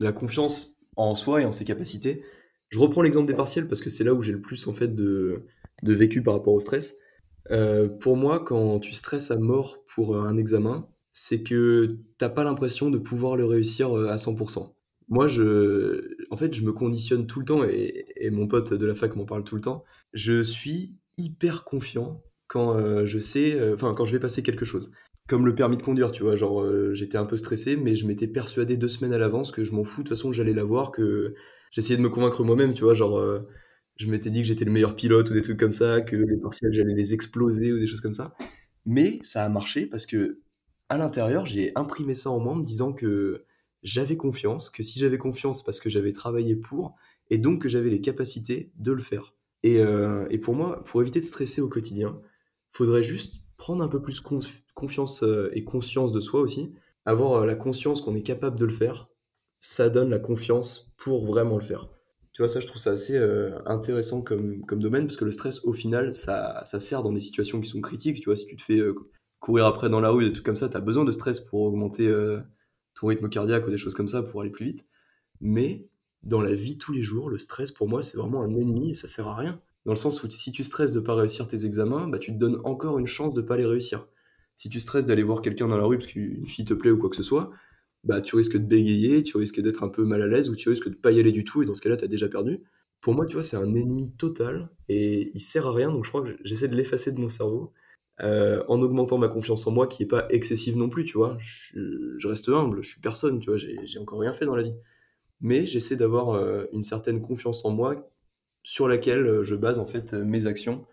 de la confiance en soi et en ses capacités. Je reprends l'exemple des partiels parce que c'est là où j'ai le plus en fait de, de vécu par rapport au stress. Euh, pour moi, quand tu stresses à mort pour un examen, c'est que t'as pas l'impression de pouvoir le réussir euh, à 100%. Moi, je, en fait, je me conditionne tout le temps et, et mon pote de la fac m'en parle tout le temps. Je suis hyper confiant quand euh, je sais, euh, enfin quand je vais passer quelque chose. Comme le permis de conduire, tu vois, genre euh, j'étais un peu stressé, mais je m'étais persuadé deux semaines à l'avance que je m'en fous, de toute façon j'allais l'avoir, que j'essayais de me convaincre moi-même, tu vois, genre euh, je m'étais dit que j'étais le meilleur pilote ou des trucs comme ça, que les partiels j'allais les exploser ou des choses comme ça. Mais ça a marché parce que à l'intérieur j'ai imprimé ça en moi en me disant que j'avais confiance, que si j'avais confiance parce que j'avais travaillé pour, et donc que j'avais les capacités de le faire. Et, euh, et pour moi, pour éviter de stresser au quotidien, faudrait juste prendre un peu plus conf- confiance euh, et conscience de soi aussi, avoir euh, la conscience qu'on est capable de le faire, ça donne la confiance pour vraiment le faire. Tu vois, ça, je trouve ça assez euh, intéressant comme, comme domaine, parce que le stress, au final, ça, ça sert dans des situations qui sont critiques. Tu vois, si tu te fais courir après dans la rue, des trucs comme ça, tu as besoin de stress pour augmenter ton rythme cardiaque ou des choses comme ça, pour aller plus vite. Mais dans la vie tous les jours, le stress, pour moi, c'est vraiment un ennemi et ça sert à rien. Dans le sens où si tu stresses de pas réussir tes examens, bah, tu te donnes encore une chance de pas les réussir. Si tu stresses d'aller voir quelqu'un dans la rue parce qu'une fille te plaît ou quoi que ce soit, bah, tu risques de bégayer, tu risques d'être un peu mal à l'aise ou tu risques de pas y aller du tout et dans ce cas-là, tu as déjà perdu. Pour moi, tu vois, c'est un ennemi total et il sert à rien, donc je crois que j'essaie de l'effacer de mon cerveau euh, en augmentant ma confiance en moi qui est pas excessive non plus, tu vois. Je, reste humble, je suis personne, tu vois, j'ai encore rien fait dans la vie. Mais j'essaie d'avoir euh, une certaine confiance en moi sur laquelle euh, je base en fait euh, mes actions.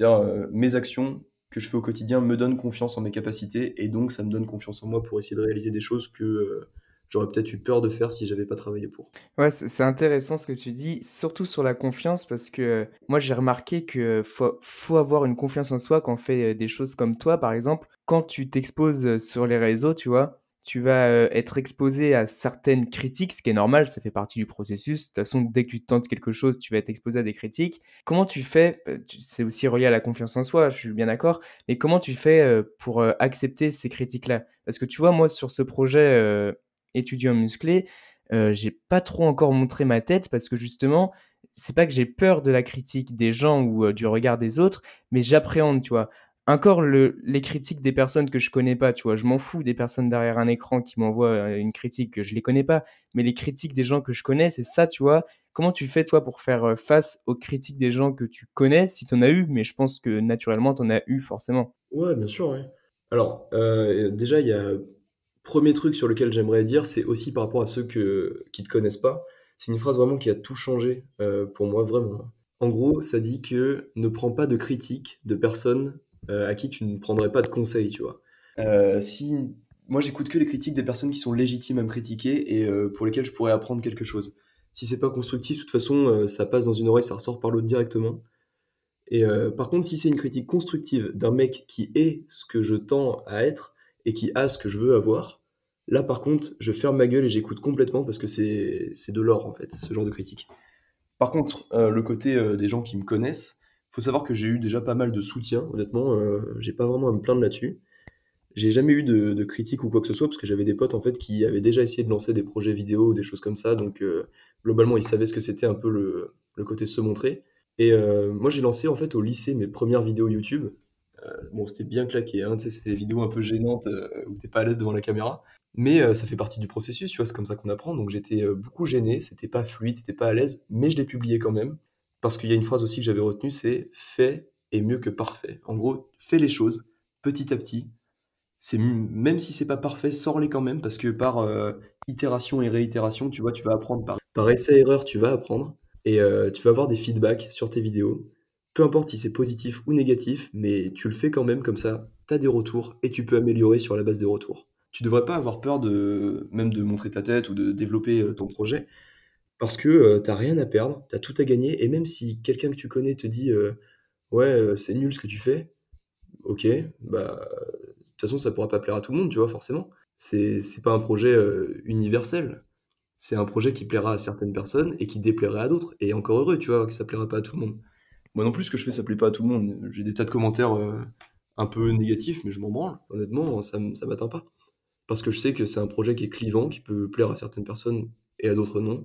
Euh, mes actions que je fais au quotidien me donnent confiance en mes capacités et donc ça me donne confiance en moi pour essayer de réaliser des choses que j'aurais peut-être eu peur de faire si j'avais pas travaillé pour. Ouais, c'est intéressant ce que tu dis, surtout sur la confiance, parce que moi j'ai remarqué que faut, faut avoir une confiance en soi quand on fait des choses comme toi, par exemple. Quand tu t'exposes sur les réseaux, tu vois, tu vas être exposé à certaines critiques, ce qui est normal, ça fait partie du processus. De toute façon, dès que tu tentes quelque chose, tu vas être exposé à des critiques. Comment tu fais, c'est aussi relié à la confiance en soi, je suis bien d'accord, mais comment tu fais pour accepter ces critiques-là? Parce que tu vois, moi sur ce projet étudiant musclé, euh, j'ai pas trop encore montré ma tête parce que justement, c'est pas que j'ai peur de la critique des gens ou du regard des autres, mais j'appréhende, tu vois. Encore le, les critiques des personnes que je connais pas, tu vois. Je m'en fous des personnes derrière un écran qui m'envoient euh, une critique que je les connais pas, mais les critiques des gens que je connais, c'est ça, tu vois. Comment tu fais, toi, pour faire euh, face aux critiques des gens que tu connais, si t'en as eu, mais je pense que naturellement, t'en as eu forcément. Ouais, bien sûr, ouais. Alors, euh, déjà, il y a premier truc sur lequel j'aimerais dire, c'est aussi par rapport à ceux que, qui te connaissent pas. C'est une phrase vraiment qui a tout changé pour moi, vraiment. En gros, ça dit que ne prends pas de critiques de personnes à qui tu ne prendrais pas de conseils, tu vois. Euh, si moi j'écoute que les critiques des personnes qui sont légitimes à me critiquer et euh, pour lesquelles je pourrais apprendre quelque chose. Si c'est pas constructif, de toute façon, euh, ça passe dans une oreille, ça ressort par l'autre directement. Et euh, par contre, si c'est une critique constructive d'un mec qui est ce que je tends à être et qui a ce que je veux avoir, là par contre, je ferme ma gueule et j'écoute complètement parce que c'est de l'or en fait, ce genre de critique. Par contre, euh, le côté euh, des gens qui me connaissent, faut savoir que j'ai eu déjà pas mal de soutien, honnêtement, euh, j'ai pas vraiment à me plaindre là-dessus. J'ai jamais eu de, de critiques ou quoi que ce soit parce que j'avais des potes en fait qui avaient déjà essayé de lancer des projets vidéo ou des choses comme ça, donc euh, globalement ils savaient ce que c'était un peu le, côté se montrer. Et euh, moi j'ai lancé en fait au lycée mes premières vidéos YouTube. Euh, bon c'était bien claqué, hein, tu sais, c'est des vidéos un peu gênantes où t'es pas à l'aise devant la caméra, mais ça fait partie du processus, tu vois, c'est comme ça qu'on apprend. Donc j'étais beaucoup gêné, c'était pas fluide, c'était pas à l'aise, mais je l'ai publié quand même parce qu'il y a une phrase aussi que j'avais retenue, c'est fait est mieux que parfait. En gros, fais les choses petit à petit c'est même si c'est pas parfait, sors-les quand même parce que par euh, itération et réitération, tu vois, tu vas apprendre par, par essai-erreur, tu vas apprendre et euh, tu vas avoir des feedbacks sur tes vidéos. Peu importe si c'est positif ou négatif, mais tu le fais quand même comme ça, tu as des retours et tu peux améliorer sur la base des retours. Tu devrais pas avoir peur de même de montrer ta tête ou de développer euh, ton projet parce que euh, t'as rien à perdre, t'as tout à gagner et même si quelqu'un que tu connais te dit euh, ouais, euh, c'est nul ce que tu fais, OK, bah, de toute façon, ça pourra pas plaire à tout le monde, tu vois, forcément. C'est c'est pas un projet euh, universel. c'est un projet qui plaira à certaines personnes et qui déplairait à d'autres. Et encore heureux, tu vois, que ça plaira pas à tout le monde. Moi non plus, ce que je fais, ça plaît pas à tout le monde. J'ai des tas de commentaires un peu négatifs, mais je m'en branle. Honnêtement, ça, ça m'atteint pas. Parce que je sais que c'est un projet qui est clivant, qui peut plaire à certaines personnes et à d'autres non.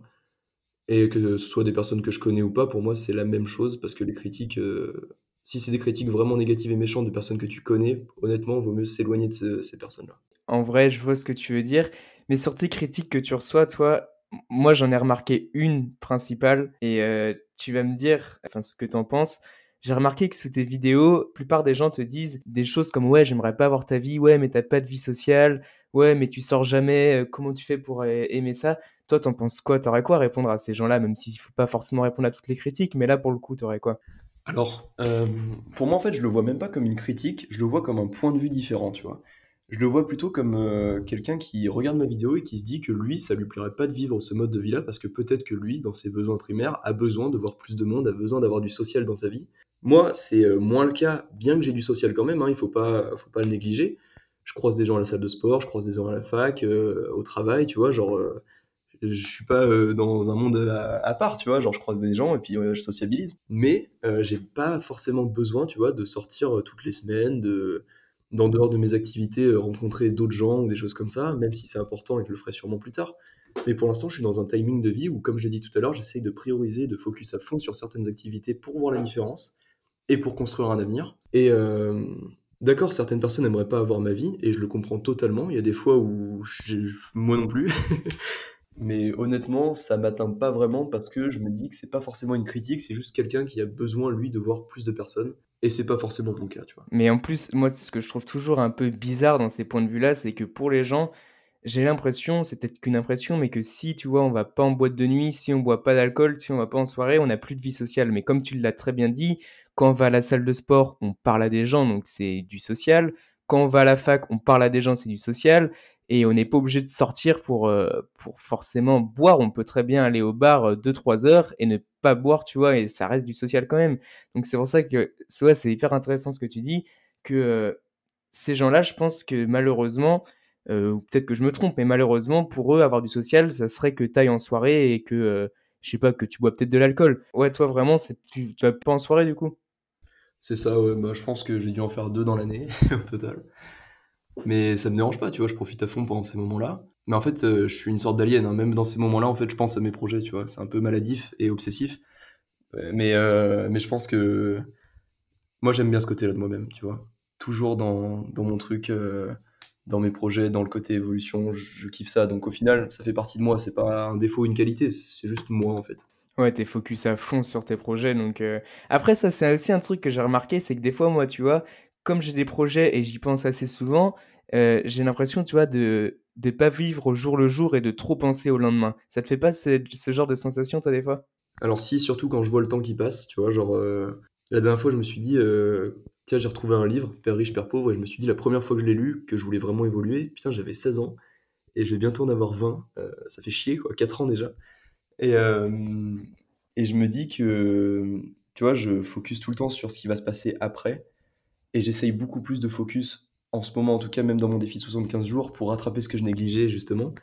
Et que ce soit des personnes que je connais ou pas, pour moi, c'est la même chose. Parce que les critiques, euh, si c'est des critiques vraiment négatives et méchantes de personnes que tu connais, honnêtement, vaut mieux s'éloigner de ces personnes-là. En vrai, je vois ce que tu veux dire. Mais sur tes critiques que tu reçois, toi, moi, j'en ai remarqué une principale et euh, tu vas me dire enfin, ce que tu en penses. J'ai remarqué que sous tes vidéos, la plupart des gens te disent des choses comme ouais, j'aimerais pas avoir ta vie, ouais, mais t'as pas de vie sociale, ouais, mais tu sors jamais, euh, comment tu fais pour aimer ça? Toi, t'en penses quoi? T'aurais quoi à répondre à ces gens-là, même s'il faut pas forcément répondre à toutes les critiques, mais là, pour le coup, t'aurais quoi? Alors, euh, pour moi, en fait, je le vois même pas comme une critique, je le vois comme un point de vue différent, tu vois. Je le vois plutôt comme euh, quelqu'un qui regarde ma vidéo et qui se dit que lui, ça lui plairait pas de vivre ce mode de vie-là parce que peut-être que lui, dans ses besoins primaires, a besoin de voir plus de monde, a besoin d'avoir du social dans sa vie. Moi, c'est euh, moins le cas, bien que j'ai du social quand même, hein, il faut pas, faut pas le négliger. Je croise des gens à la salle de sport, je croise des gens à la fac, au travail, tu vois, genre, je suis pas dans un monde à, part, tu vois, genre je croise des gens et puis je sociabilise. Mais j'ai pas forcément besoin, tu vois, de sortir toutes les semaines, de d'en dehors de mes activités, euh, rencontrer d'autres gens ou des choses comme ça, même si c'est important et que je le ferai sûrement plus tard. Mais pour l'instant, je suis dans un timing de vie où, comme j'ai dit tout à l'heure, j'essaye de prioriser, de focus à fond sur certaines activités pour voir la différence et pour construire un avenir. Et euh, d'accord, certaines personnes n'aimeraient pas avoir ma vie, et je le comprends totalement. Il y a des fois où moi non plus. [LAUGHS] Mais honnêtement, ça m'atteint pas vraiment parce que je me dis que c'est pas forcément une critique, c'est juste quelqu'un qui a besoin, lui, de voir plus de personnes. Et c'est pas forcément mon cas, tu vois. Mais en plus, moi, ce que je trouve toujours un peu bizarre dans ces points de vue-là, c'est que pour les gens, j'ai l'impression, c'est peut-être qu'une impression, mais que si, tu vois, on va pas en boîte de nuit, si on boit pas d'alcool, si on va pas en soirée, on n'a plus de vie sociale. Mais comme tu l'as très bien dit, quand on va à la salle de sport, on parle à des gens, donc c'est du social. Quand on va à la fac, on parle à des gens, c'est du social et on n'est pas obligé de sortir pour, euh, pour forcément boire. On peut très bien aller au bar 2-3 euh, heures et ne pas boire, tu vois, et ça reste du social quand même. Donc c'est pour ça que ouais, c'est hyper intéressant ce que tu dis, que euh, ces gens-là, je pense que malheureusement, ou peut-être que je me trompe, mais malheureusement, pour eux, avoir du social, ça serait que tu ailles en soirée et que, je sais pas, que tu bois peut-être de l'alcool. Ouais, toi vraiment, tu, tu vas pas en soirée du coup? C'est ça, ouais, bah, je pense que j'ai dû en faire deux dans l'année [LAUGHS] au total. Mais ça me dérange pas, tu vois, je profite à fond pendant ces moments-là. Mais en fait, euh, je suis une sorte d'alien, hein. même dans ces moments-là, en fait, je pense à mes projets, tu vois. C'est un peu maladif et obsessif. Euh, mais, euh, mais je pense que moi, j'aime bien ce côté-là de moi-même, tu vois. Toujours dans, dans mon truc, dans mes projets, dans le côté évolution, je, kiffe ça. Donc au final, ça fait partie de moi. C'est pas un défaut, une qualité, c'est juste moi, en fait. Ouais, t'es focus à fond sur tes projets. Donc après, ça, c'est aussi un truc que j'ai remarqué, c'est que des fois, moi, tu vois, comme j'ai des projets et j'y pense assez souvent, euh, j'ai l'impression, tu vois, de ne pas vivre au jour le jour et de trop penser au lendemain. Ça te fait pas ce, genre de sensation, toi, des fois? Alors si, surtout quand je vois le temps qui passe, tu vois, genre, euh, la dernière fois, je me suis dit, euh, tiens, j'ai retrouvé un livre, Père riche, Père pauvre, et je me suis dit, la première fois que je l'ai lu, que je voulais vraiment évoluer, putain, j'avais 16 ans, et je vais bientôt en avoir 20, ça fait chier, quoi, 4 ans déjà. Et, et je me dis que, tu vois, je focus tout le temps sur ce qui va se passer après, et j'essaye beaucoup plus de focus, en ce moment en tout cas, même dans mon défi de 75 jours, pour rattraper ce que je négligeais justement,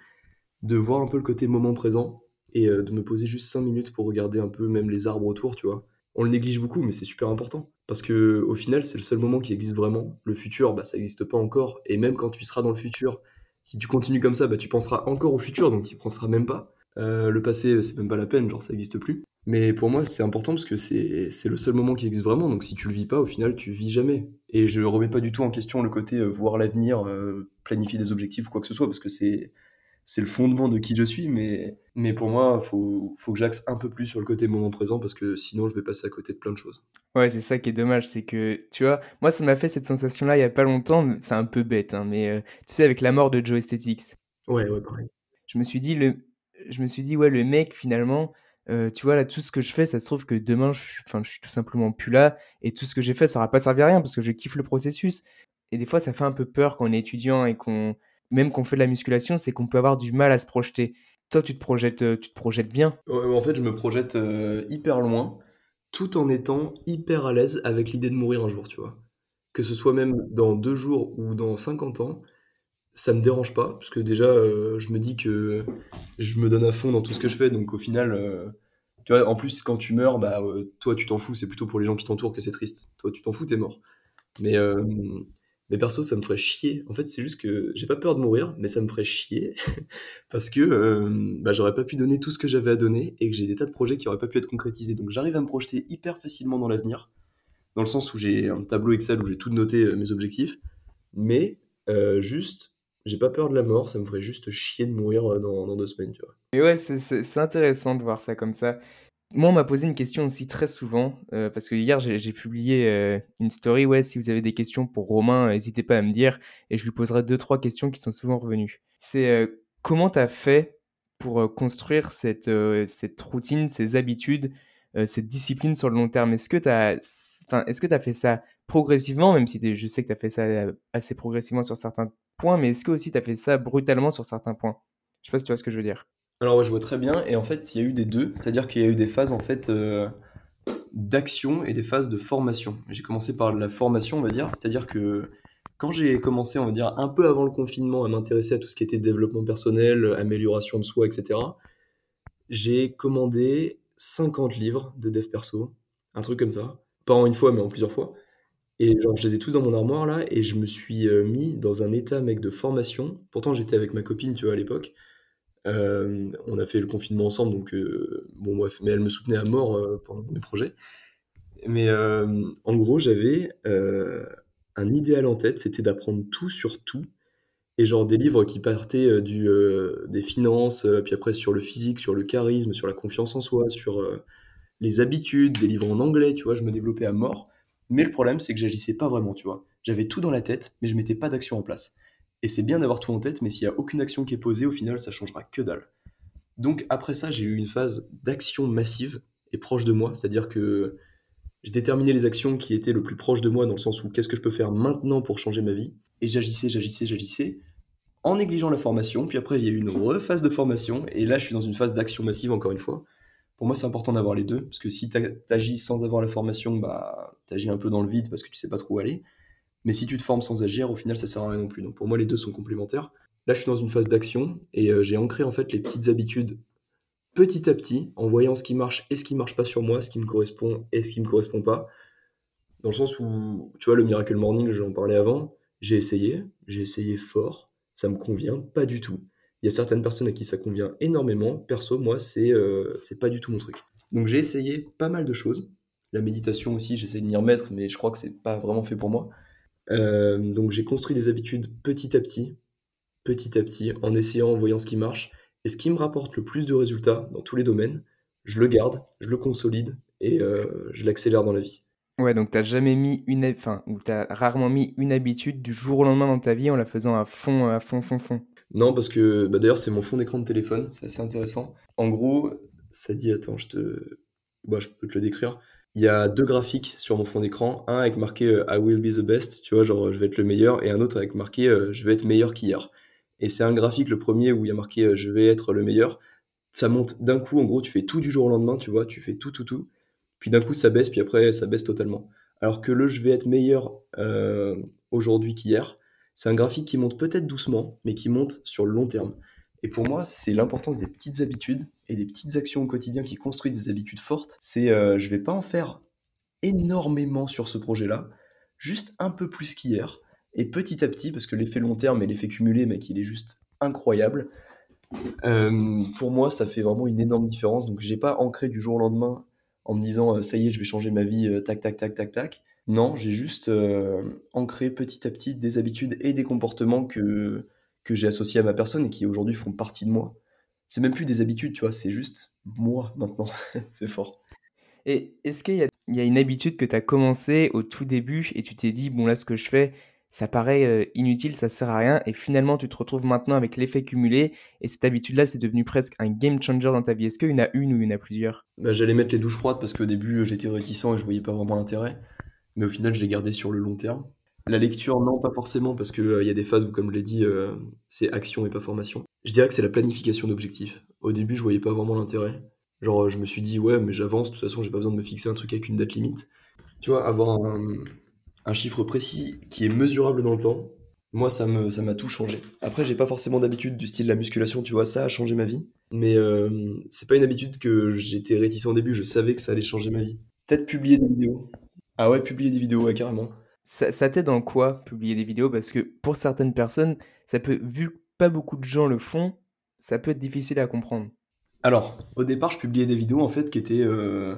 de voir un peu le côté moment présent et euh, de me poser juste 5 minutes pour regarder un peu même les arbres autour, tu vois. On le néglige beaucoup, mais c'est super important. Parce que au final, c'est le seul moment qui existe vraiment. Le futur, bah, ça n'existe pas encore. Et même quand tu seras dans le futur, si tu continues comme ça, bah, tu penseras encore au futur, donc tu ne penseras même pas. Euh, le passé, c'est même pas la peine, genre ça n'existe plus. Mais pour moi, c'est important parce que c'est le seul moment qui existe vraiment. Donc si tu le vis pas, au final, tu vis jamais. Et je remets pas du tout en question le côté euh, voir l'avenir, euh, planifier des objectifs ou quoi que ce soit, parce que c'est c'est le fondement de qui je suis. Mais, mais pour moi, faut, faut que j'axe un peu plus sur le côté moment présent parce que sinon, je vais passer à côté de plein de choses. Ouais, c'est ça qui est dommage, c'est que, tu vois, moi, ça m'a fait cette sensation-là il y a pas longtemps, c'est un peu bête, hein, mais tu sais, avec la mort de Joe Aesthetics. Ouais, ouais, pareil. Je me suis dit, le, je me suis dit, ouais, le mec, finalement, euh, tu vois, là, tout ce que je fais, ça se trouve que demain, je, je suis tout simplement plus là, et tout ce que j'ai fait, ça n'aura pas servi à rien, parce que je kiffe le processus. Et des fois, ça fait un peu peur quand on est étudiant et qu'on, même qu'on fait de la musculation, c'est qu'on peut avoir du mal à se projeter. Toi, tu te projettes, euh, tu te projettes bien En fait, je me projette euh, hyper loin, tout en étant hyper à l'aise avec l'idée de mourir un jour, tu vois. Que ce soit même dans deux jours ou dans 50 ans, ça me dérange pas, parce que déjà, euh, je me dis que je me donne à fond dans tout ce que je fais, donc au final, euh, tu vois, en plus, quand tu meurs, bah, euh, toi, tu t'en fous, c'est plutôt pour les gens qui t'entourent que c'est triste. Toi, tu t'en fous, t'es mort. Mais, mais perso, ça me ferait chier. En fait, c'est juste que j'ai pas peur de mourir, mais ça me ferait chier, [LAUGHS] parce que bah, j'aurais pas pu donner tout ce que j'avais à donner, et que j'ai des tas de projets qui auraient pas pu être concrétisés. Donc j'arrive à me projeter hyper facilement dans l'avenir, dans le sens où j'ai un tableau Excel où j'ai tout noté, mes objectifs, mais juste, j'ai pas peur de la mort, ça me ferait juste chier de mourir euh, dans, deux semaines, tu vois. Mais ouais, c'est intéressant de voir ça comme ça. Moi, on m'a posé une question aussi très souvent, euh, parce que hier, j'ai publié euh, une story. Ouais, si vous avez des questions pour Romain, n'hésitez pas à me dire, et je lui poserai deux, trois questions qui sont souvent revenues. C'est euh, comment tu as fait pour construire cette, cette routine, ces habitudes, cette discipline sur le long terme? Est-ce que tu as, enfin, est-ce que tu as fait ça progressivement, même si je sais que tu as fait ça assez progressivement sur certains points, mais est-ce que aussi tu as fait ça brutalement sur certains points? Je sais pas si tu vois ce que je veux dire. Alors ouais, je vois très bien, et en fait, il y a eu des deux, c'est-à-dire qu'il y a eu des phases, en fait, euh, d'action et des phases de formation. J'ai commencé par la formation, on va dire, c'est-à-dire que quand j'ai commencé, on va dire, un peu avant le confinement, à m'intéresser à tout ce qui était développement personnel, amélioration de soi, etc., j'ai commandé 50 livres de dev perso, un truc comme ça. Pas en une fois, mais en plusieurs fois. Et genre, je les ai tous dans mon armoire là, et je me suis euh, mis dans un état, mec, de formation. Pourtant, j'étais avec ma copine, tu vois, à l'époque. Euh, on a fait le confinement ensemble, donc euh, bon, bref, mais elle me soutenait à mort pendant mes projets. Mais en gros, j'avais un idéal en tête, c'était d'apprendre tout sur tout. Et genre des livres qui partaient du, des finances, puis après sur le physique, sur le charisme, sur la confiance en soi, sur les habitudes, des livres en anglais, tu vois, je me développais à mort. Mais le problème, c'est que j'agissais pas vraiment, tu vois. J'avais tout dans la tête, mais je mettais pas d'action en place. Et c'est bien d'avoir tout en tête, mais s'il y a aucune action qui est posée, au final, ça changera que dalle. Donc après ça, j'ai eu une phase d'action massive et proche de moi, c'est-à-dire que j'ai déterminé les actions qui étaient le plus proches de moi, dans le sens où qu'est-ce que je peux faire maintenant pour changer ma vie, et j'agissais, j'agissais, j'agissais, en négligeant la formation, puis après il y a eu une rephase de formation, et là je suis dans une phase d'action massive encore une fois. Pour moi c'est important d'avoir les deux, parce que si t'a- t'agis sans avoir la formation, bah t'agis un peu dans le vide parce que tu sais pas trop où aller, mais si tu te formes sans agir, au final ça sert à rien non plus. Donc pour moi les deux sont complémentaires. Là je suis dans une phase d'action, et euh, j'ai ancré en fait les petites habitudes petit à petit, en voyant ce qui marche et ce qui marche pas sur moi, ce qui me correspond et ce qui me correspond pas. Dans le sens où, tu vois, le Miracle Morning, j'en parlais avant, j'ai essayé, j'ai essayé fort, ça me convient pas du tout. Il y a certaines personnes à qui ça convient énormément. Perso, moi, c'est euh, c'est pas du tout mon truc. Donc j'ai essayé pas mal de choses. La méditation aussi, j'essaie de m'y remettre, mais je crois que c'est pas vraiment fait pour moi. Euh, donc j'ai construit des habitudes petit à petit, petit à petit, en essayant, en voyant ce qui marche. Et ce qui me rapporte le plus de résultats dans tous les domaines, je le garde, je le consolide et euh, je l'accélère dans la vie. Ouais, donc t'as jamais mis une, enfin, ou t'as rarement mis une habitude du jour au lendemain dans ta vie en la faisant à fond, à fond, fond, fond. Non, parce que bah, d'ailleurs, c'est mon fond d'écran de téléphone, c'est assez intéressant. En gros, ça dit, attends, je te. Bah, je peux te le décrire. Il y a deux graphiques sur mon fond d'écran, un avec marqué euh, I will be the best, tu vois, genre je vais être le meilleur, et un autre avec marqué euh, je vais être meilleur qu'hier. Et c'est un graphique, le premier, où il y a marqué euh, je vais être le meilleur. Ça monte d'un coup, en gros, tu fais tout du jour au lendemain, tu vois, tu fais tout, tout, tout. Puis d'un coup, ça baisse, puis après, ça baisse totalement. Alors que le je vais être meilleur aujourd'hui qu'hier, c'est un graphique qui monte peut-être doucement, mais qui monte sur le long terme. Et pour moi, c'est l'importance des petites habitudes et des petites actions au quotidien qui construisent des habitudes fortes. C'est, euh, je vais pas en faire énormément sur ce projet-là, juste un peu plus qu'hier, et petit à petit, parce que l'effet long terme et l'effet cumulé, mec, il est juste incroyable. Euh, pour moi, ça fait vraiment une énorme différence. Donc, j'ai pas ancré du jour au lendemain en me disant, euh, ça y est, je vais changer ma vie, euh, tac, tac, tac, tac, tac. Non, j'ai juste euh, ancré petit à petit des habitudes et des comportements que, que j'ai associés à ma personne et qui aujourd'hui font partie de moi. C'est même plus des habitudes, tu vois, c'est juste moi maintenant. [LAUGHS] c'est fort. Et est-ce qu'il y y a une habitude que t'as commencé au tout début et tu t'es dit, bon là, ce que je fais, ça paraît euh, inutile, ça sert à rien, et finalement tu te retrouves maintenant avec l'effet cumulé, et cette habitude-là, c'est devenu presque un game changer dans ta vie. Est-ce qu'il y en a une ou il y en a plusieurs? Bah, j'allais mettre les douches froides parce qu'au début j'étais réticent et je voyais pas vraiment l'intérêt. Mais au final, je l'ai gardé sur le long terme. La lecture, non, pas forcément, parce qu'il y a des phases où, comme je l'ai dit, euh, c'est action et pas formation. Je dirais que c'est la planification d'objectifs. Au début, je voyais pas vraiment l'intérêt. Genre, euh, je me suis dit, ouais, mais j'avance, de toute façon, j'ai pas besoin de me fixer un truc avec une date limite. Tu vois, avoir un, chiffre précis qui est mesurable dans le temps, Moi, ça me, ça m'a tout changé. Après, j'ai pas forcément d'habitude du style la musculation, tu vois, ça a changé ma vie. Mais euh, c'est pas une habitude que j'étais réticent au début, je savais que ça allait changer ma vie. Peut-être publier des vidéos. Ah ouais, publier des vidéos, ouais, carrément. Ça, ça t'aide en quoi, publier des vidéos? Parce que pour certaines personnes, ça peut, vu que pas beaucoup de gens le font, ça peut être difficile à comprendre. Alors, au départ, je publiais des vidéos en fait qui étaient euh,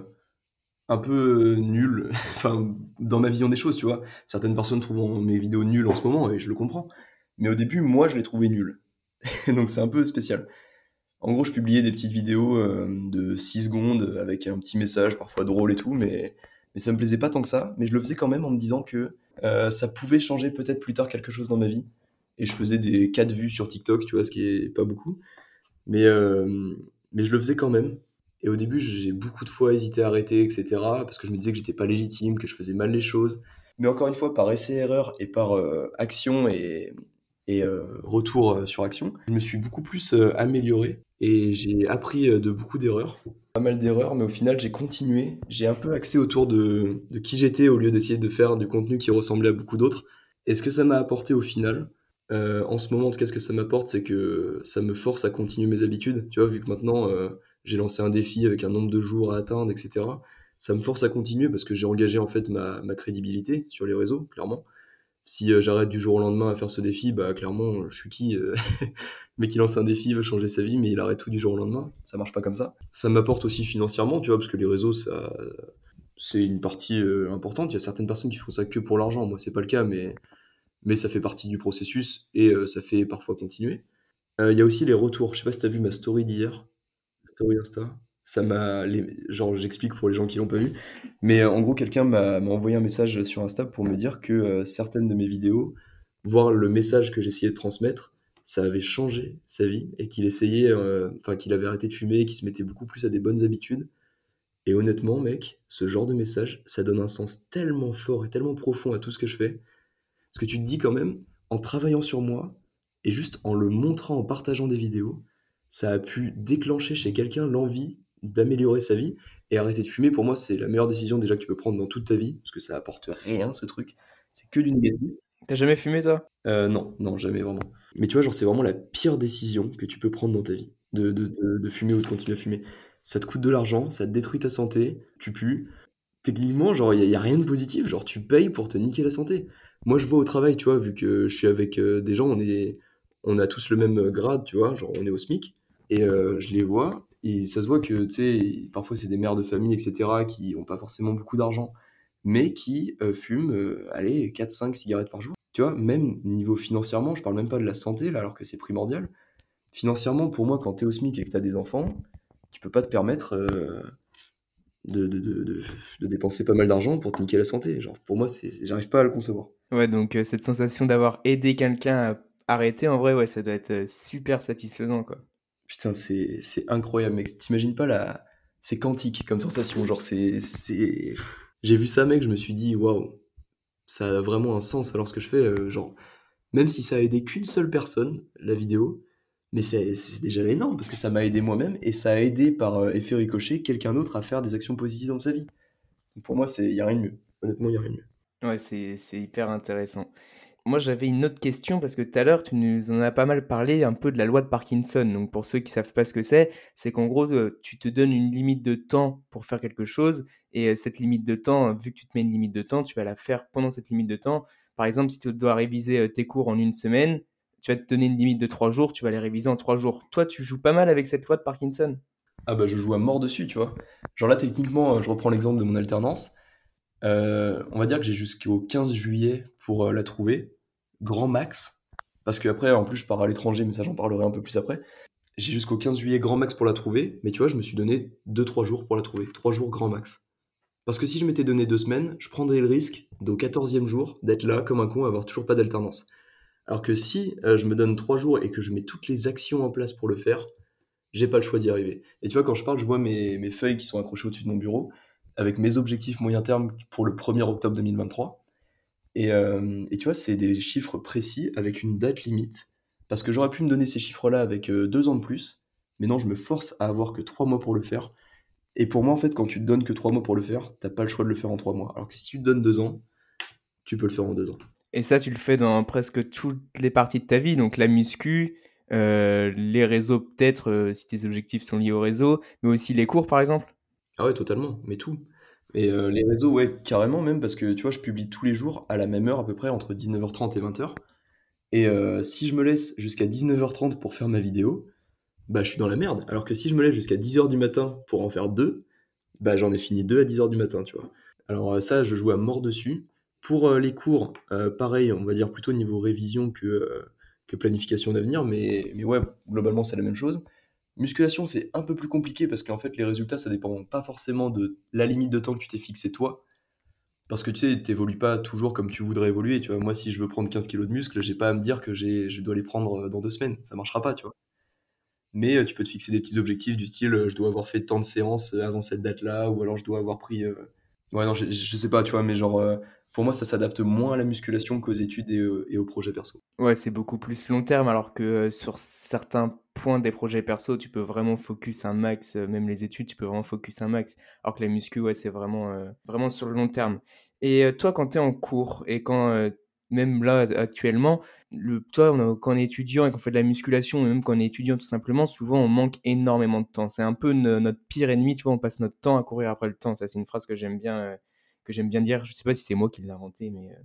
un peu euh, nulles, [LAUGHS] enfin, dans ma vision des choses, tu vois. Certaines personnes trouvent mes vidéos nulles en ce moment et je le comprends. Mais au début, moi, je les trouvais nulles. [LAUGHS] Donc c'est un peu spécial. En gros, je publiais des petites vidéos euh, de 6 secondes avec un petit message, parfois drôle et tout, mais, mais ça me plaisait pas tant que ça. Mais je le faisais quand même en me disant que euh, ça pouvait changer peut-être plus tard quelque chose dans ma vie. Et je faisais des 4 vues sur TikTok, tu vois, ce qui est pas beaucoup. Mais, euh, mais je le faisais quand même. Et au début, j'ai beaucoup de fois hésité à arrêter, etc. Parce que je me disais que j'étais pas légitime, que je faisais mal les choses. Mais encore une fois, par essai-erreur et par euh, action et, et retour sur action, je me suis beaucoup plus euh, amélioré et j'ai appris de beaucoup d'erreurs. Pas mal d'erreurs, mais au final, j'ai continué. J'ai un peu axé autour de, de qui j'étais au lieu d'essayer de faire du contenu qui ressemblait à beaucoup d'autres. Et ce que ça m'a apporté au final, euh, en ce moment, en tout cas, ce que ça m'apporte, c'est que ça me force à continuer mes habitudes. Tu vois, vu que maintenant, euh, j'ai lancé un défi avec un nombre de jours à atteindre, etc. Ça me force à continuer parce que j'ai engagé en fait ma, ma crédibilité sur les réseaux, clairement. Si euh, j'arrête du jour au lendemain à faire ce défi, bah clairement, je suis qui euh, [LAUGHS] Mais qui lance un défi, veut changer sa vie, mais il arrête tout du jour au lendemain. Ça marche pas comme ça. Ça m'apporte aussi financièrement, tu vois, parce que les réseaux, c'est une partie euh, importante. Il y a certaines personnes qui font ça que pour l'argent. Moi, c'est pas le cas, mais, mais ça fait partie du processus et euh, ça fait parfois continuer. Euh, Il y a aussi les retours. Je sais pas si tu as vu ma story d'hier, story Insta. Ça m'a, genre, j'explique pour les gens qui l'ont pas vu, mais en gros, quelqu'un m'a m'a envoyé un message sur Insta pour me dire que certaines de mes vidéos, voire le message que j'essayais de transmettre, ça avait changé sa vie et qu'il essayait, euh, enfin, qu'il avait arrêté de fumer, qu'il se mettait beaucoup plus à des bonnes habitudes. Et honnêtement, mec, ce genre de message, ça donne un sens tellement fort et tellement profond à tout ce que je fais. Parce que tu te dis quand même, en travaillant sur moi, et juste en le montrant, en partageant des vidéos, ça a pu déclencher chez quelqu'un l'envie d'améliorer sa vie. Et arrêter de fumer, pour moi, c'est la meilleure décision déjà que tu peux prendre dans toute ta vie, parce que ça apporte rien, ce truc. C'est que du négatif. T'as jamais fumé, toi? Euh, non, non, jamais vraiment. Mais tu vois, genre, c'est vraiment la pire décision que tu peux prendre dans ta vie, de, de, de, fumer ou de continuer à fumer. Ça te coûte de l'argent, ça te détruit ta santé, tu pues. Techniquement, genre, il n'y a, rien de positif, genre, tu payes pour te niquer la santé. Moi, je vois au travail, tu vois, vu que je suis avec euh, des gens, on est, on a tous le même euh, grade, tu vois, genre, on est au SMIC, et euh, je les vois, et ça se voit que, tu sais, parfois, c'est des mères de famille, etc., qui n'ont pas forcément beaucoup d'argent, mais qui fument, allez, quatre cinq cigarettes par jour. Tu vois, même niveau financièrement, je parle même pas de la santé, là, alors que c'est primordial. Financièrement, pour moi, quand t'es au SMIC et que t'as des enfants, tu peux pas te permettre euh, de, de, de, de- dépenser pas mal d'argent pour te niquer la santé. Genre, pour moi, j'arrive pas à le concevoir. Ouais, donc euh, cette sensation d'avoir aidé quelqu'un à arrêter, en vrai, ouais, ça doit être euh, super satisfaisant, quoi. Putain, c'est, incroyable, mec. T'imagines pas la... C'est quantique comme sensation. Genre, c'est... J'ai vu ça, mec, je me suis dit, waouh, ça a vraiment un sens alors ce que je fais. euh, genre, même si ça a aidé qu'une seule personne, la vidéo, mais c'est déjà énorme parce que ça m'a aidé moi-même et ça a aidé par euh, effet ricochet quelqu'un d'autre à faire des actions positives dans sa vie. Pour moi, il n'y a rien de mieux. Honnêtement, il n'y a rien de mieux. Ouais, c'est c'est hyper intéressant. Moi, j'avais une autre question parce que tout à l'heure, tu nous en as pas mal parlé un peu de la loi de Parkinson. Donc, pour ceux qui savent pas ce que c'est, c'est qu'en gros, euh, tu te donnes une limite de temps pour faire quelque chose et euh, cette limite de temps, vu que tu te mets une limite de temps, tu vas la faire pendant cette limite de temps. Par exemple, si tu dois réviser euh, tes cours en une semaine, tu vas te donner une limite de trois jours, tu vas les réviser en trois jours. Toi, tu joues pas mal avec cette loi de Parkinson. Ah bah je joue à mort dessus, tu vois. Genre là, techniquement, euh, je reprends l'exemple de mon alternance. On va dire que j'ai jusqu'au 15 juillet pour la trouver, grand max. Parce que après, en plus, je pars à l'étranger, mais ça, j'en parlerai un peu plus après. J'ai jusqu'au 15 juillet grand max pour la trouver, mais tu vois, je me suis donné 2-3 jours pour la trouver. 3 jours grand max. Parce que si je m'étais donné 2 semaines, je prendrais le risque, au 14e jour, d'être là comme un con, avoir toujours pas d'alternance. Alors que si euh, je me donne 3 jours et que je mets toutes les actions en place pour le faire, j'ai pas le choix d'y arriver. Et tu vois, quand je parle, je vois mes, mes feuilles qui sont accrochées au-dessus de mon bureau, avec mes objectifs moyen terme pour le 1er octobre 2023. Et, euh, et tu vois, c'est des chiffres précis avec une date limite. Parce que j'aurais pu me donner ces chiffres-là avec euh, deux ans de plus, mais non, je me force à avoir que trois mois pour le faire. Et pour moi, en fait, quand tu te donnes que trois mois pour le faire, t'as pas le choix de le faire en trois mois. Alors que si tu te donnes deux ans, tu peux le faire en deux ans. Et ça, tu le fais dans presque toutes les parties de ta vie, donc la muscu, euh, les réseaux peut-être, euh, si tes objectifs sont liés au réseau, mais aussi les cours par exemple? Ah ouais, totalement, mais tout. Et euh, les réseaux, ouais, carrément même, parce que tu vois, je publie tous les jours à la même heure à peu près, entre 19h30 et 20h. Et si je me laisse jusqu'à 19h30 pour faire ma vidéo, bah je suis dans la merde. Alors que si je me laisse jusqu'à 10h du matin pour en faire deux, bah j'en ai fini deux à 10h du matin, tu vois. Alors euh, ça, je joue à mort dessus. Pour euh, les cours, euh, pareil, on va dire plutôt niveau révision que, planification d'avenir, mais, mais ouais, globalement c'est la même chose. Musculation, c'est un peu plus compliqué parce qu'en fait, les résultats, ça dépend pas forcément de la limite de temps que tu t'es fixé toi. Parce que tu sais, t'évolues pas toujours comme tu voudrais évoluer. Tu vois, moi, si je veux prendre 15 kilos de muscle, j'ai pas à me dire que je dois les prendre dans deux semaines. Ça marchera pas, tu vois. Mais euh, tu peux te fixer des petits objectifs du style, euh, je dois avoir fait tant de séances euh, avant cette date-là, ou alors je dois avoir pris. Ouais, non, je, je sais pas, tu vois, mais genre, pour moi, ça s'adapte moins à la musculation qu'aux études et, et aux projets perso. Ouais, c'est beaucoup plus long terme, alors que sur certains points des projets perso, tu peux vraiment focus un max, même les études, tu peux vraiment focus un max. Alors que la muscu, ouais, c'est vraiment, vraiment sur le long terme. Et toi, quand tu es en cours et quand, même là, actuellement, le, toi, on a- quand on est étudiant et qu'on fait de la musculation, et même quand on est étudiant tout simplement, souvent on manque énormément de temps. C'est un peu no- notre pire ennemi, tu vois, on passe notre temps à courir après le temps. Ça, c'est une phrase que j'aime bien, euh, que j'aime bien dire. Je sais pas si c'est moi qui l'ai inventé, mais, euh,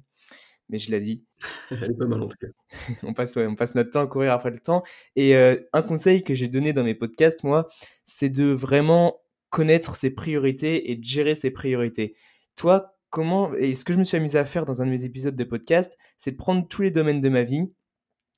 mais je l'ai dit. [LAUGHS] Elle est pas mal en tout cas. [LAUGHS] On passe, ouais, on passe notre temps à courir après le temps. Et euh, un conseil que j'ai donné dans mes podcasts, moi, c'est de vraiment connaître ses priorités et de gérer ses priorités. Toi, comment, et ce que je me suis amusé à faire dans un de mes épisodes de podcast, c'est de prendre tous les domaines de ma vie,